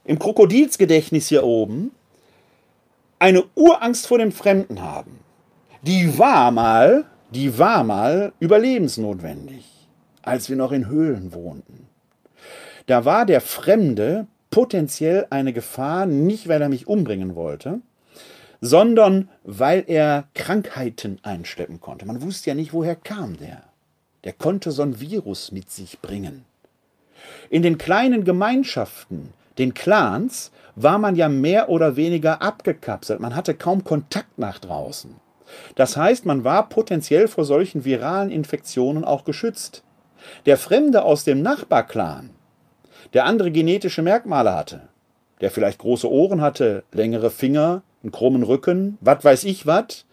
im Krokodilsgedächtnis hier oben eine Urangst vor dem Fremden haben. Die war mal, die war mal überlebensnotwendig als wir noch in Höhlen wohnten. Da war der Fremde potenziell eine Gefahr, nicht weil er mich umbringen wollte, sondern weil er Krankheiten einschleppen konnte. Man wusste ja nicht, woher kam der. Der konnte so ein Virus mit sich bringen. In den kleinen Gemeinschaften, den Clans, war man ja mehr oder weniger abgekapselt. Man hatte kaum Kontakt nach draußen. Das heißt, man war potenziell vor solchen viralen Infektionen auch geschützt. Der Fremde aus dem Nachbarclan, der andere genetische Merkmale hatte, der vielleicht große Ohren hatte, längere Finger, einen krummen Rücken, was weiß ich was,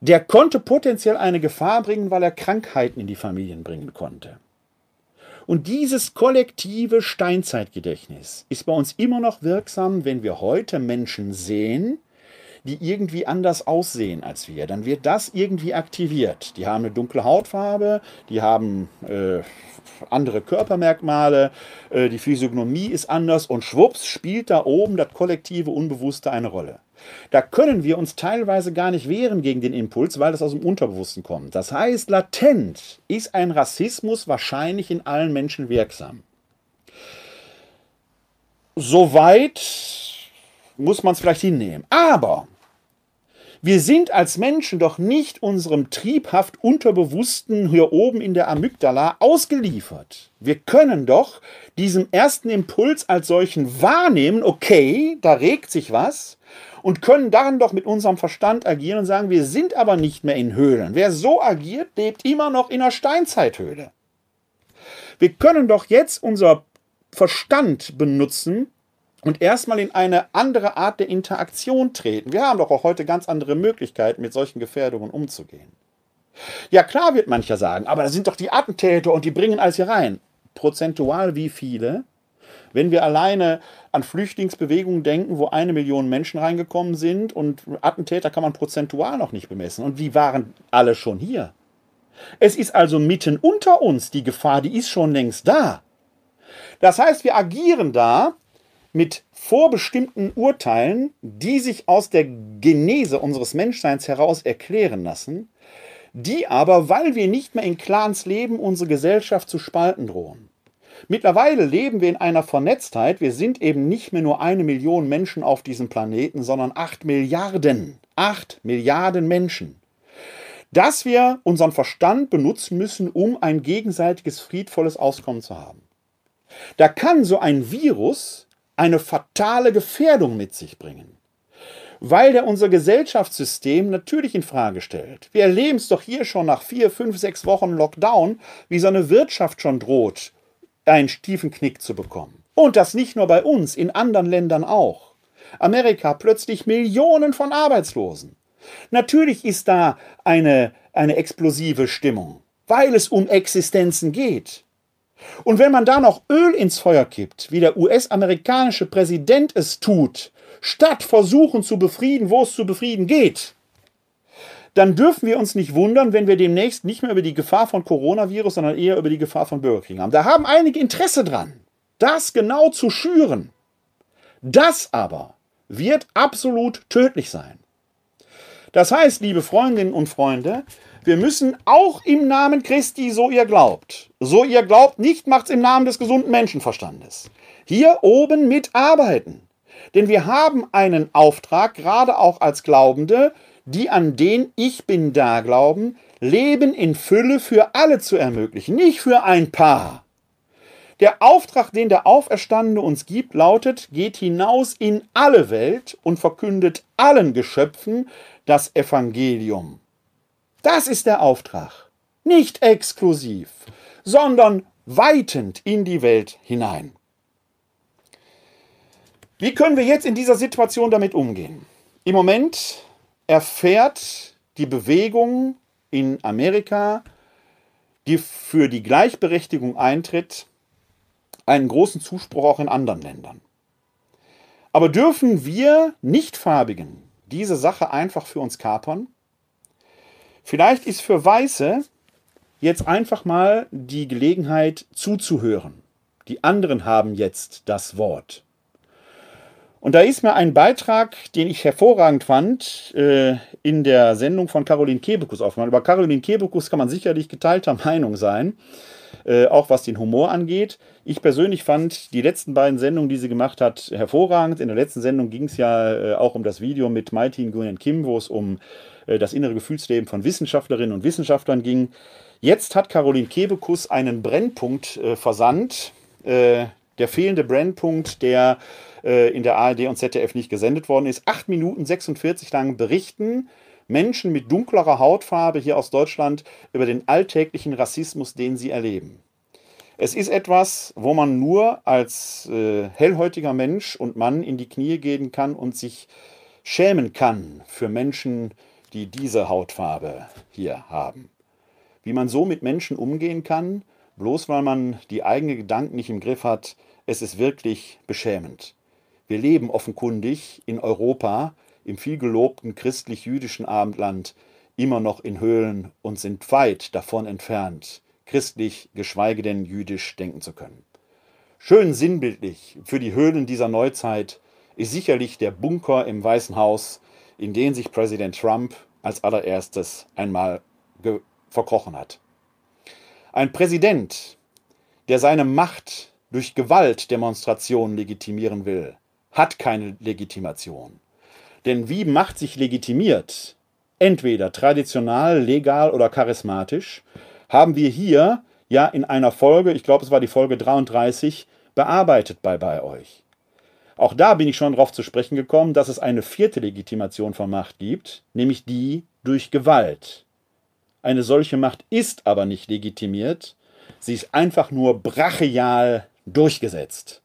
der konnte potenziell eine Gefahr bringen, weil er Krankheiten in die Familien bringen konnte. Und dieses kollektive Steinzeitgedächtnis ist bei uns immer noch wirksam, wenn wir heute Menschen sehen, die irgendwie anders aussehen als wir, dann wird das irgendwie aktiviert. Die haben eine dunkle Hautfarbe, die haben äh, andere Körpermerkmale, äh, die Physiognomie ist anders und schwupps spielt da oben das kollektive Unbewusste eine Rolle. Da können wir uns teilweise gar nicht wehren gegen den Impuls, weil das aus dem Unterbewussten kommt. Das heißt, latent ist ein Rassismus wahrscheinlich in allen Menschen wirksam. Soweit muss man es vielleicht hinnehmen. Aber wir sind als Menschen doch nicht unserem triebhaft Unterbewussten hier oben in der Amygdala ausgeliefert. Wir können doch diesem ersten Impuls als solchen wahrnehmen, okay, da regt sich was, und können daran doch mit unserem Verstand agieren und sagen, wir sind aber nicht mehr in Höhlen. Wer so agiert, lebt immer noch in einer Steinzeithöhle. Wir können doch jetzt unser Verstand benutzen, und erstmal in eine andere Art der Interaktion treten. Wir haben doch auch heute ganz andere Möglichkeiten, mit solchen Gefährdungen umzugehen. Ja, klar wird mancher sagen, aber da sind doch die Attentäter und die bringen alles hier rein. Prozentual wie viele? Wenn wir alleine an Flüchtlingsbewegungen denken, wo eine Million Menschen reingekommen sind und Attentäter kann man prozentual noch nicht bemessen. Und die waren alle schon hier. Es ist also mitten unter uns die Gefahr, die ist schon längst da. Das heißt, wir agieren da mit vorbestimmten Urteilen, die sich aus der Genese unseres Menschseins heraus erklären lassen, die aber, weil wir nicht mehr in Clans leben, unsere Gesellschaft zu spalten drohen. Mittlerweile leben wir in einer Vernetztheit. Wir sind eben nicht mehr nur eine Million Menschen auf diesem Planeten, sondern acht Milliarden. Acht Milliarden Menschen. Dass wir unseren Verstand benutzen müssen, um ein gegenseitiges friedvolles Auskommen zu haben. Da kann so ein Virus eine fatale Gefährdung mit sich bringen. weil der unser Gesellschaftssystem natürlich in Frage stellt. Wir erleben es doch hier schon nach vier, fünf, sechs Wochen Lockdown, wie so eine Wirtschaft schon droht, einen tiefen Knick zu bekommen. Und das nicht nur bei uns, in anderen Ländern auch. Amerika plötzlich Millionen von Arbeitslosen. Natürlich ist da eine, eine explosive Stimmung, weil es um Existenzen geht. Und wenn man da noch Öl ins Feuer kippt, wie der US-amerikanische Präsident es tut, statt versuchen zu befrieden, wo es zu befrieden geht, dann dürfen wir uns nicht wundern, wenn wir demnächst nicht mehr über die Gefahr von Coronavirus, sondern eher über die Gefahr von Bürgerkrieg haben. Da haben einige Interesse dran, das genau zu schüren. Das aber wird absolut tödlich sein. Das heißt, liebe Freundinnen und Freunde, wir müssen auch im Namen Christi, so ihr glaubt, so ihr glaubt, nicht macht's im Namen des gesunden Menschenverstandes, hier oben mitarbeiten. Denn wir haben einen Auftrag, gerade auch als Glaubende, die an den Ich bin da glauben, Leben in Fülle für alle zu ermöglichen, nicht für ein paar. Der Auftrag, den der Auferstandene uns gibt, lautet, geht hinaus in alle Welt und verkündet allen Geschöpfen das Evangelium. Das ist der Auftrag. Nicht exklusiv, sondern weitend in die Welt hinein. Wie können wir jetzt in dieser Situation damit umgehen? Im Moment erfährt die Bewegung in Amerika, die für die Gleichberechtigung eintritt, einen großen Zuspruch auch in anderen Ländern. Aber dürfen wir Nichtfarbigen diese Sache einfach für uns kapern? Vielleicht ist für Weiße jetzt einfach mal die Gelegenheit zuzuhören. Die anderen haben jetzt das Wort. Und da ist mir ein Beitrag, den ich hervorragend fand, äh, in der Sendung von Caroline Kebekus aufgefallen. Über Caroline Kebekus kann man sicherlich geteilter Meinung sein, äh, auch was den Humor angeht. Ich persönlich fand die letzten beiden Sendungen, die sie gemacht hat, hervorragend. In der letzten Sendung ging es ja äh, auch um das Video mit Mighty Nguyen Kim, wo es um das innere Gefühlsleben von Wissenschaftlerinnen und Wissenschaftlern ging. Jetzt hat Caroline Kebekus einen Brennpunkt äh, versandt. Äh, der fehlende Brennpunkt, der äh, in der ARD und ZDF nicht gesendet worden ist. 8 Minuten 46 lang berichten Menschen mit dunklerer Hautfarbe hier aus Deutschland über den alltäglichen Rassismus, den sie erleben. Es ist etwas, wo man nur als äh, hellhäutiger Mensch und Mann in die Knie gehen kann und sich schämen kann für Menschen, die diese Hautfarbe hier haben. Wie man so mit Menschen umgehen kann, bloß weil man die eigenen Gedanken nicht im Griff hat, es ist wirklich beschämend. Wir leben offenkundig in Europa, im vielgelobten christlich-jüdischen Abendland, immer noch in Höhlen und sind weit davon entfernt, christlich, geschweige denn jüdisch denken zu können. Schön sinnbildlich für die Höhlen dieser Neuzeit ist sicherlich der Bunker im Weißen Haus, in den sich Präsident Trump als allererstes einmal verkrochen hat. Ein Präsident, der seine Macht durch Gewaltdemonstrationen legitimieren will, hat keine Legitimation. Denn wie Macht sich legitimiert, entweder traditional, legal oder charismatisch, haben wir hier ja in einer Folge, ich glaube es war die Folge 33, bearbeitet bei, bei euch. Auch da bin ich schon darauf zu sprechen gekommen, dass es eine vierte Legitimation von Macht gibt, nämlich die durch Gewalt. Eine solche Macht ist aber nicht legitimiert, sie ist einfach nur brachial durchgesetzt.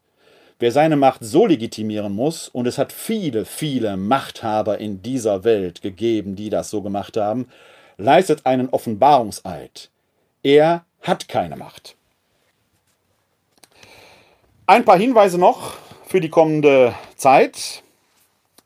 Wer seine Macht so legitimieren muss, und es hat viele, viele Machthaber in dieser Welt gegeben, die das so gemacht haben, leistet einen Offenbarungseid. Er hat keine Macht. Ein paar Hinweise noch für die kommende Zeit.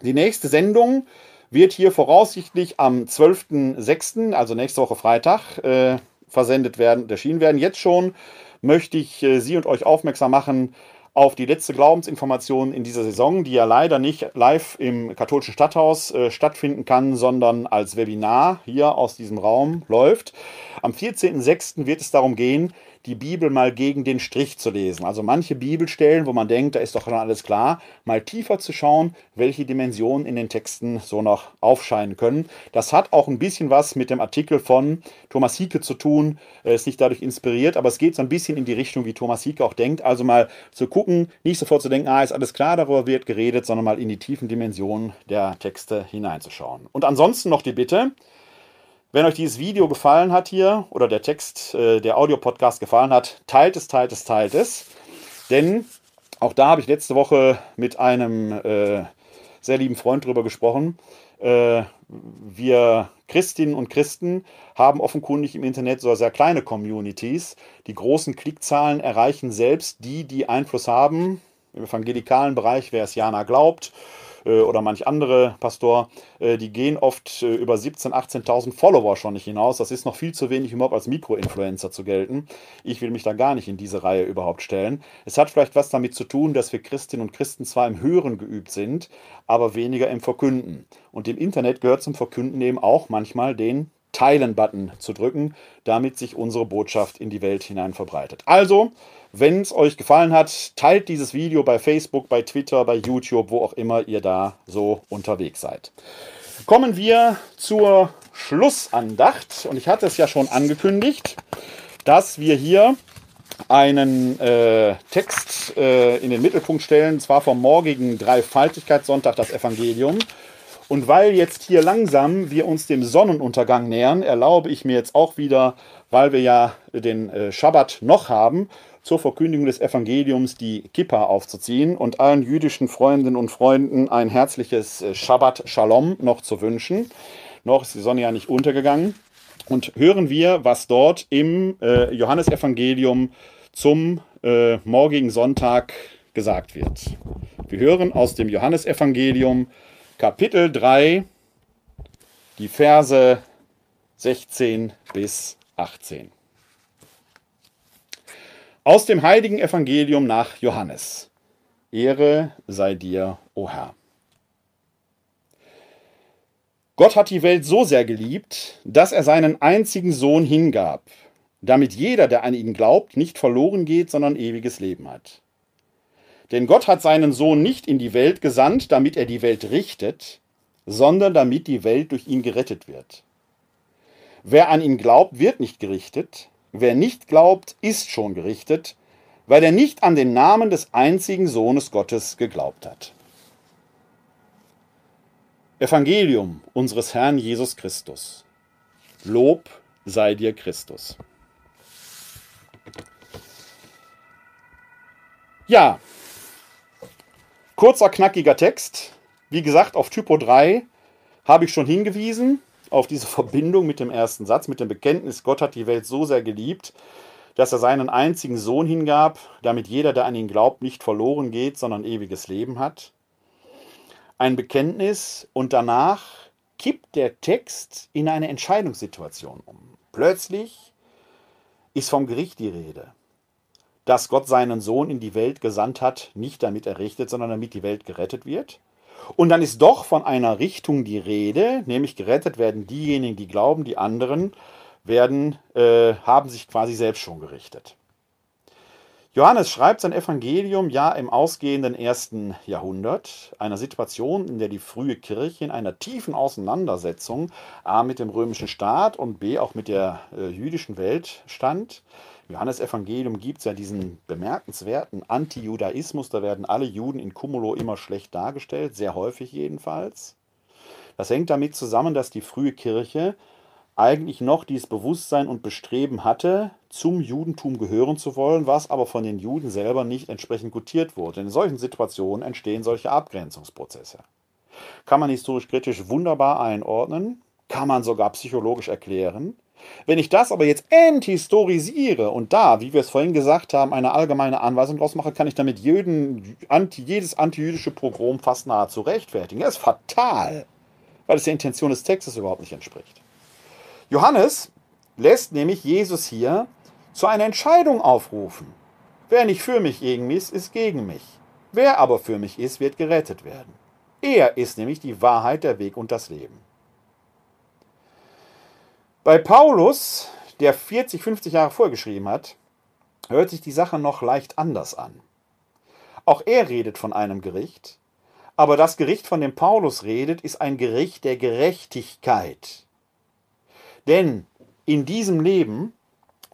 Die nächste Sendung wird hier voraussichtlich am 12.06., also nächste Woche Freitag, äh, versendet werden, erschienen werden. Jetzt schon möchte ich äh, Sie und euch aufmerksam machen auf die letzte Glaubensinformation in dieser Saison, die ja leider nicht live im katholischen Stadthaus äh, stattfinden kann, sondern als Webinar hier aus diesem Raum läuft. Am 14.06. wird es darum gehen, die Bibel mal gegen den Strich zu lesen. Also manche Bibelstellen, wo man denkt, da ist doch schon alles klar, mal tiefer zu schauen, welche Dimensionen in den Texten so noch aufscheinen können. Das hat auch ein bisschen was mit dem Artikel von Thomas Hieke zu tun. Er ist nicht dadurch inspiriert, aber es geht so ein bisschen in die Richtung, wie Thomas Hieke auch denkt. Also mal zu gucken, nicht sofort zu denken, ah, ist alles klar, darüber wird geredet, sondern mal in die tiefen Dimensionen der Texte hineinzuschauen. Und ansonsten noch die Bitte, wenn euch dieses Video gefallen hat hier oder der Text, äh, der Audiopodcast gefallen hat, teilt es, teilt es, teilt es. Denn auch da habe ich letzte Woche mit einem äh, sehr lieben Freund drüber gesprochen. Äh, wir Christinnen und Christen haben offenkundig im Internet so sehr kleine Communities. Die großen Klickzahlen erreichen selbst die, die Einfluss haben. Im evangelikalen Bereich, wer es Jana glaubt, oder manch andere Pastor, äh, die gehen oft äh, über 17.000, 18.000 Follower schon nicht hinaus. Das ist noch viel zu wenig, um überhaupt als Mikroinfluencer zu gelten. Ich will mich da gar nicht in diese Reihe überhaupt stellen. Es hat vielleicht was damit zu tun, dass wir Christinnen und Christen zwar im Hören geübt sind, aber weniger im Verkünden. Und im Internet gehört zum Verkünden eben auch manchmal den Teilen-Button zu drücken, damit sich unsere Botschaft in die Welt hinein verbreitet. Also, wenn es euch gefallen hat, teilt dieses Video bei Facebook, bei Twitter, bei YouTube, wo auch immer ihr da so unterwegs seid. Kommen wir zur Schlussandacht. Und ich hatte es ja schon angekündigt, dass wir hier einen äh, Text äh, in den Mittelpunkt stellen, zwar vom morgigen Dreifaltigkeitssonntag, das Evangelium. Und weil jetzt hier langsam wir uns dem Sonnenuntergang nähern, erlaube ich mir jetzt auch wieder, weil wir ja den äh, Schabbat noch haben, zur Verkündigung des Evangeliums die Kippa aufzuziehen und allen jüdischen Freundinnen und Freunden ein herzliches äh, Shabbat Shalom noch zu wünschen. Noch ist die Sonne ja nicht untergegangen. Und hören wir, was dort im äh, Johannesevangelium zum morgigen Sonntag gesagt wird. Wir hören aus dem Johannesevangelium Kapitel 3 die Verse 16 bis 18. Aus dem heiligen Evangelium nach Johannes. Ehre sei dir, o Herr. Gott hat die Welt so sehr geliebt, dass er seinen einzigen Sohn hingab, damit jeder, der an ihn glaubt, nicht verloren geht, sondern ewiges Leben hat. Denn Gott hat seinen Sohn nicht in die Welt gesandt, damit er die Welt richtet, sondern damit die Welt durch ihn gerettet wird. Wer an ihn glaubt, wird nicht gerichtet, Wer nicht glaubt, ist schon gerichtet, weil er nicht an den Namen des einzigen Sohnes Gottes geglaubt hat. Evangelium unseres Herrn Jesus Christus. Lob sei dir Christus. Ja, kurzer, knackiger Text. Wie gesagt, auf Typo 3 habe ich schon hingewiesen auf diese Verbindung mit dem ersten Satz, mit dem Bekenntnis, Gott hat die Welt so sehr geliebt, dass er seinen einzigen Sohn hingab, damit jeder, der an ihn glaubt, nicht verloren geht, sondern ewiges Leben hat. Ein Bekenntnis und danach kippt der Text in eine Entscheidungssituation um. Plötzlich ist vom Gericht die Rede, dass Gott seinen Sohn in die Welt gesandt hat, nicht damit er richtet, sondern damit die Welt gerettet wird. Und dann ist doch von einer Richtung die Rede, nämlich gerettet werden diejenigen, die glauben, die anderen werden, äh, haben sich quasi selbst schon gerichtet. Johannes schreibt sein Evangelium ja im ausgehenden ersten Jahrhundert, einer Situation, in der die frühe Kirche in einer tiefen Auseinandersetzung A mit dem römischen Staat und B auch mit der äh, jüdischen Welt stand. Johannes Evangelium gibt ja diesen bemerkenswerten Anti-Judaismus, da werden alle Juden in Cumulo immer schlecht dargestellt, sehr häufig jedenfalls. Das hängt damit zusammen, dass die frühe Kirche eigentlich noch dieses Bewusstsein und Bestreben hatte, zum Judentum gehören zu wollen, was aber von den Juden selber nicht entsprechend gutiert wurde. In solchen Situationen entstehen solche Abgrenzungsprozesse. Kann man historisch kritisch wunderbar einordnen, kann man sogar psychologisch erklären. Wenn ich das aber jetzt enthistorisiere und da, wie wir es vorhin gesagt haben, eine allgemeine Anweisung draus mache, kann ich damit jeden, anti, jedes antijüdische Pogrom fast nahezu rechtfertigen. Das ist fatal, weil es der Intention des Textes überhaupt nicht entspricht. Johannes lässt nämlich Jesus hier zu einer Entscheidung aufrufen. Wer nicht für mich gegen ist, ist gegen mich. Wer aber für mich ist, wird gerettet werden. Er ist nämlich die Wahrheit, der Weg und das Leben. Bei Paulus, der 40, 50 Jahre vorgeschrieben hat, hört sich die Sache noch leicht anders an. Auch er redet von einem Gericht, aber das Gericht, von dem Paulus redet, ist ein Gericht der Gerechtigkeit. Denn in diesem Leben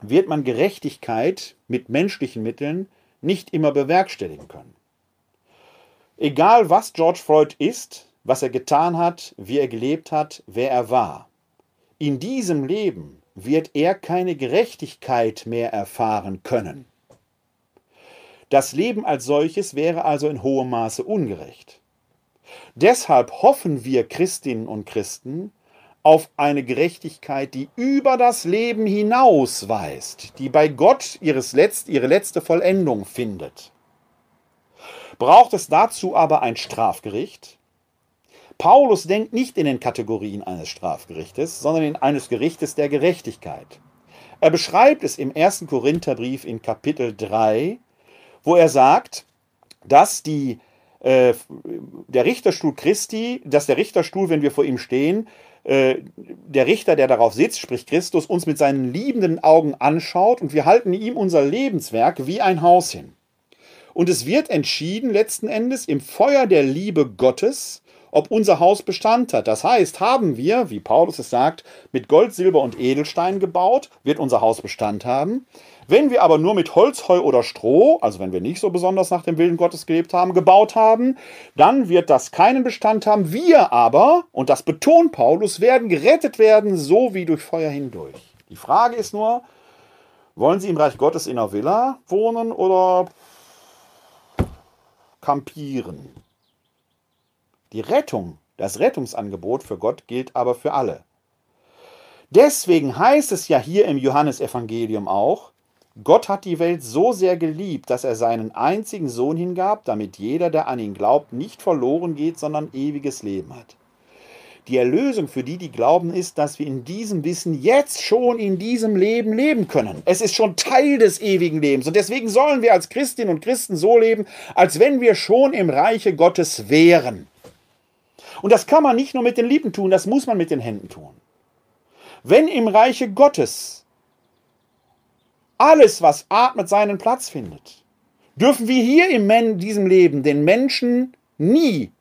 wird man Gerechtigkeit mit menschlichen Mitteln nicht immer bewerkstelligen können. Egal was George Floyd ist, was er getan hat, wie er gelebt hat, wer er war. In diesem Leben wird er keine Gerechtigkeit mehr erfahren können. Das Leben als solches wäre also in hohem Maße ungerecht. Deshalb hoffen wir Christinnen und Christen auf eine Gerechtigkeit, die über das Leben hinausweist, die bei Gott ihres Letzt, ihre letzte Vollendung findet. Braucht es dazu aber ein Strafgericht? Paulus denkt nicht in den Kategorien eines Strafgerichtes, sondern in eines Gerichtes der Gerechtigkeit. Er beschreibt es im ersten Korintherbrief in Kapitel 3, wo er sagt, dass die äh, der Richterstuhl Christi, dass der Richterstuhl, wenn wir vor ihm stehen, äh, der Richter, der darauf sitzt, sprich Christus, uns mit seinen liebenden Augen anschaut und wir halten ihm unser Lebenswerk wie ein Haus hin. Und es wird entschieden letzten Endes im Feuer der Liebe Gottes, ob unser Haus Bestand hat. Das heißt, haben wir, wie Paulus es sagt, mit Gold, Silber und Edelstein gebaut, wird unser Haus Bestand haben. Wenn wir aber nur mit Holz, Heu oder Stroh, also wenn wir nicht so besonders nach dem Willen Gottes gelebt haben, gebaut haben, dann wird das keinen Bestand haben. Wir aber, und das betont Paulus, werden gerettet werden, so wie durch Feuer hindurch. Die Frage ist nur, wollen Sie im Reich Gottes in einer Villa wohnen oder kampieren? Die Rettung, das Rettungsangebot für Gott gilt aber für alle. Deswegen heißt es ja hier im Johannesevangelium auch, Gott hat die Welt so sehr geliebt, dass er seinen einzigen Sohn hingab, damit jeder, der an ihn glaubt, nicht verloren geht, sondern ewiges Leben hat. Die Erlösung für die, die glauben, ist, dass wir in diesem Wissen jetzt schon in diesem Leben leben können. Es ist schon Teil des ewigen Lebens. Und deswegen sollen wir als Christinnen und Christen so leben, als wenn wir schon im Reiche Gottes wären. Und das kann man nicht nur mit den Lippen tun, das muss man mit den Händen tun. Wenn im Reiche Gottes alles, was atmet, seinen Platz findet. Dürfen wir hier in diesem Leben den Menschen nie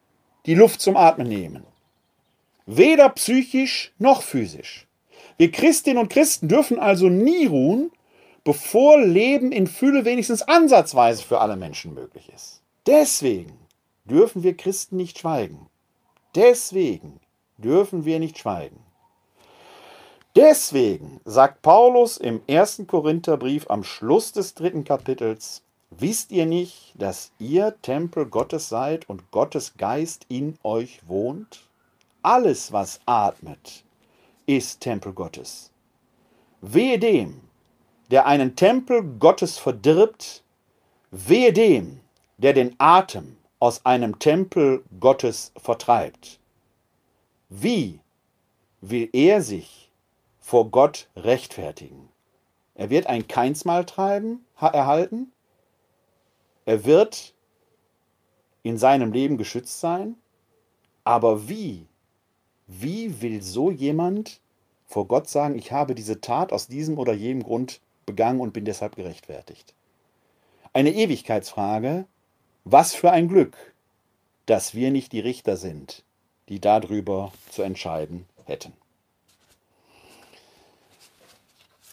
die Luft zum Atmen nehmen. Weder psychisch noch physisch. Wir Christinnen und Christen dürfen also nie ruhen, bevor Leben in Fülle wenigstens ansatzweise für alle Menschen möglich ist. Deswegen dürfen wir Christen nicht schweigen. Deswegen dürfen wir nicht schweigen. Deswegen sagt Paulus im ersten Korintherbrief am Schluss des dritten Kapitels, wisst ihr nicht, dass ihr Tempel Gottes seid und Gottes Geist in euch wohnt? Alles, was atmet, ist Tempel Gottes. Wehe dem, der einen Tempel Gottes verdirbt, wehe dem, der den Atem aus einem Tempel Gottes vertreibt. Wie will er sich vor Gott rechtfertigen. Er wird ein Keinsmal treiben, erhalten. Er wird in seinem Leben geschützt sein. Aber wie? Wie will so jemand vor Gott sagen, ich habe diese Tat aus diesem oder jenem Grund begangen und bin deshalb gerechtfertigt? Eine Ewigkeitsfrage. Was für ein Glück, dass wir nicht die Richter sind, die darüber zu entscheiden hätten.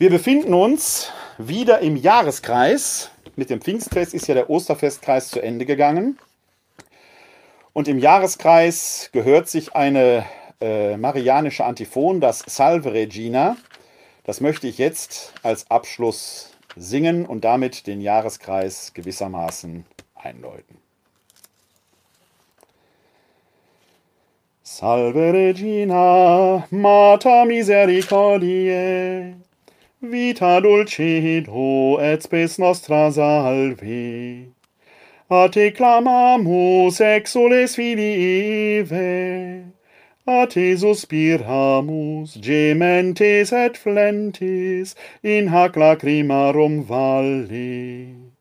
Wir befinden uns wieder im Jahreskreis. Mit dem Pfingstfest ist ja der Osterfestkreis zu Ende gegangen. Und im Jahreskreis gehört sich eine äh, marianische Antiphon, das Salve Regina. Das möchte ich jetzt als Abschluss singen und damit den Jahreskreis gewissermaßen einläuten. Salve Regina, Mater Misericordiae. vita dulcedo et spes nostra salve. A te clamamus exules filii eve, a te suspiramus gementes et flentes in hac lacrimarum valle.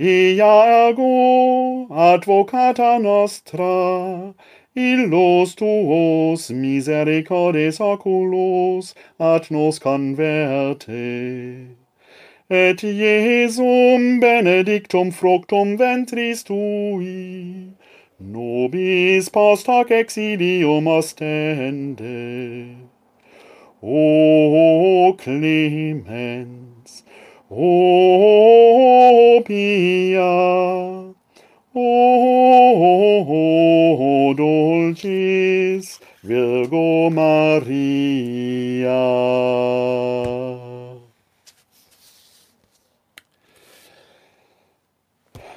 Ia ergo advocata nostra, illos tuos misericordes oculos at nos converte et Iesum benedictum fructum ventris tui, nobis post hoc exilium ostende. O clemens, o pia, o dulcis Virgo Maria.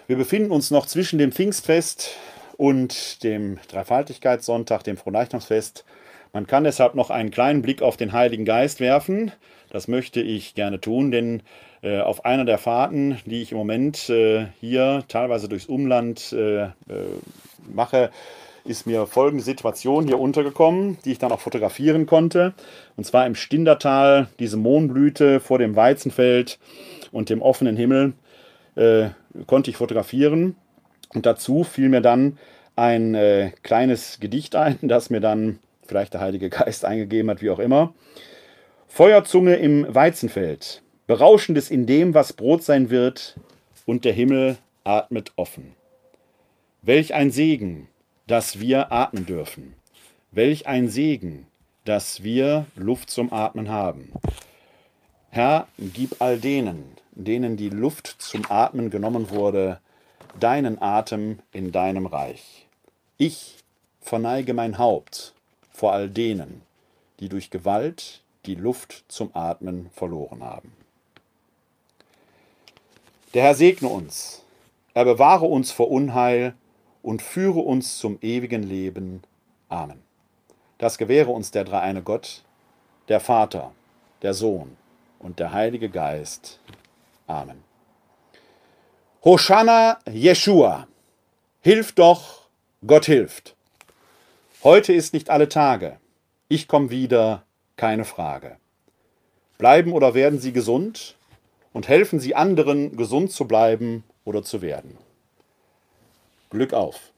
Wir befinden uns noch zwischen dem Pfingstfest und dem Dreifaltigkeitssonntag, dem Fronleichnamsfest. Man kann deshalb noch einen kleinen Blick auf den Heiligen Geist werfen. Das möchte ich gerne tun, denn äh, auf einer der Fahrten, die ich im Moment äh, hier teilweise durchs Umland äh, äh mache, ist mir folgende Situation hier untergekommen, die ich dann auch fotografieren konnte. Und zwar im Stindertal, diese Mohnblüte vor dem Weizenfeld und dem offenen Himmel äh, konnte ich fotografieren. Und dazu fiel mir dann ein äh, kleines Gedicht ein, das mir dann vielleicht der Heilige Geist eingegeben hat, wie auch immer. Feuerzunge im Weizenfeld, berauschendes in dem, was Brot sein wird, und der Himmel atmet offen. Welch ein Segen, dass wir atmen dürfen. Welch ein Segen, dass wir Luft zum Atmen haben. Herr, gib all denen, denen die Luft zum Atmen genommen wurde, deinen Atem in deinem Reich. Ich verneige mein Haupt vor all denen, die durch Gewalt die Luft zum Atmen verloren haben. Der Herr segne uns, er bewahre uns vor Unheil und führe uns zum ewigen Leben. Amen. Das gewähre uns der dreieine Gott, der Vater, der Sohn und der Heilige Geist. Amen. Hosanna Jeshua. Hilf doch, Gott hilft. Heute ist nicht alle Tage. Ich komme wieder, keine Frage. Bleiben oder werden Sie gesund und helfen Sie anderen, gesund zu bleiben oder zu werden. Glück auf.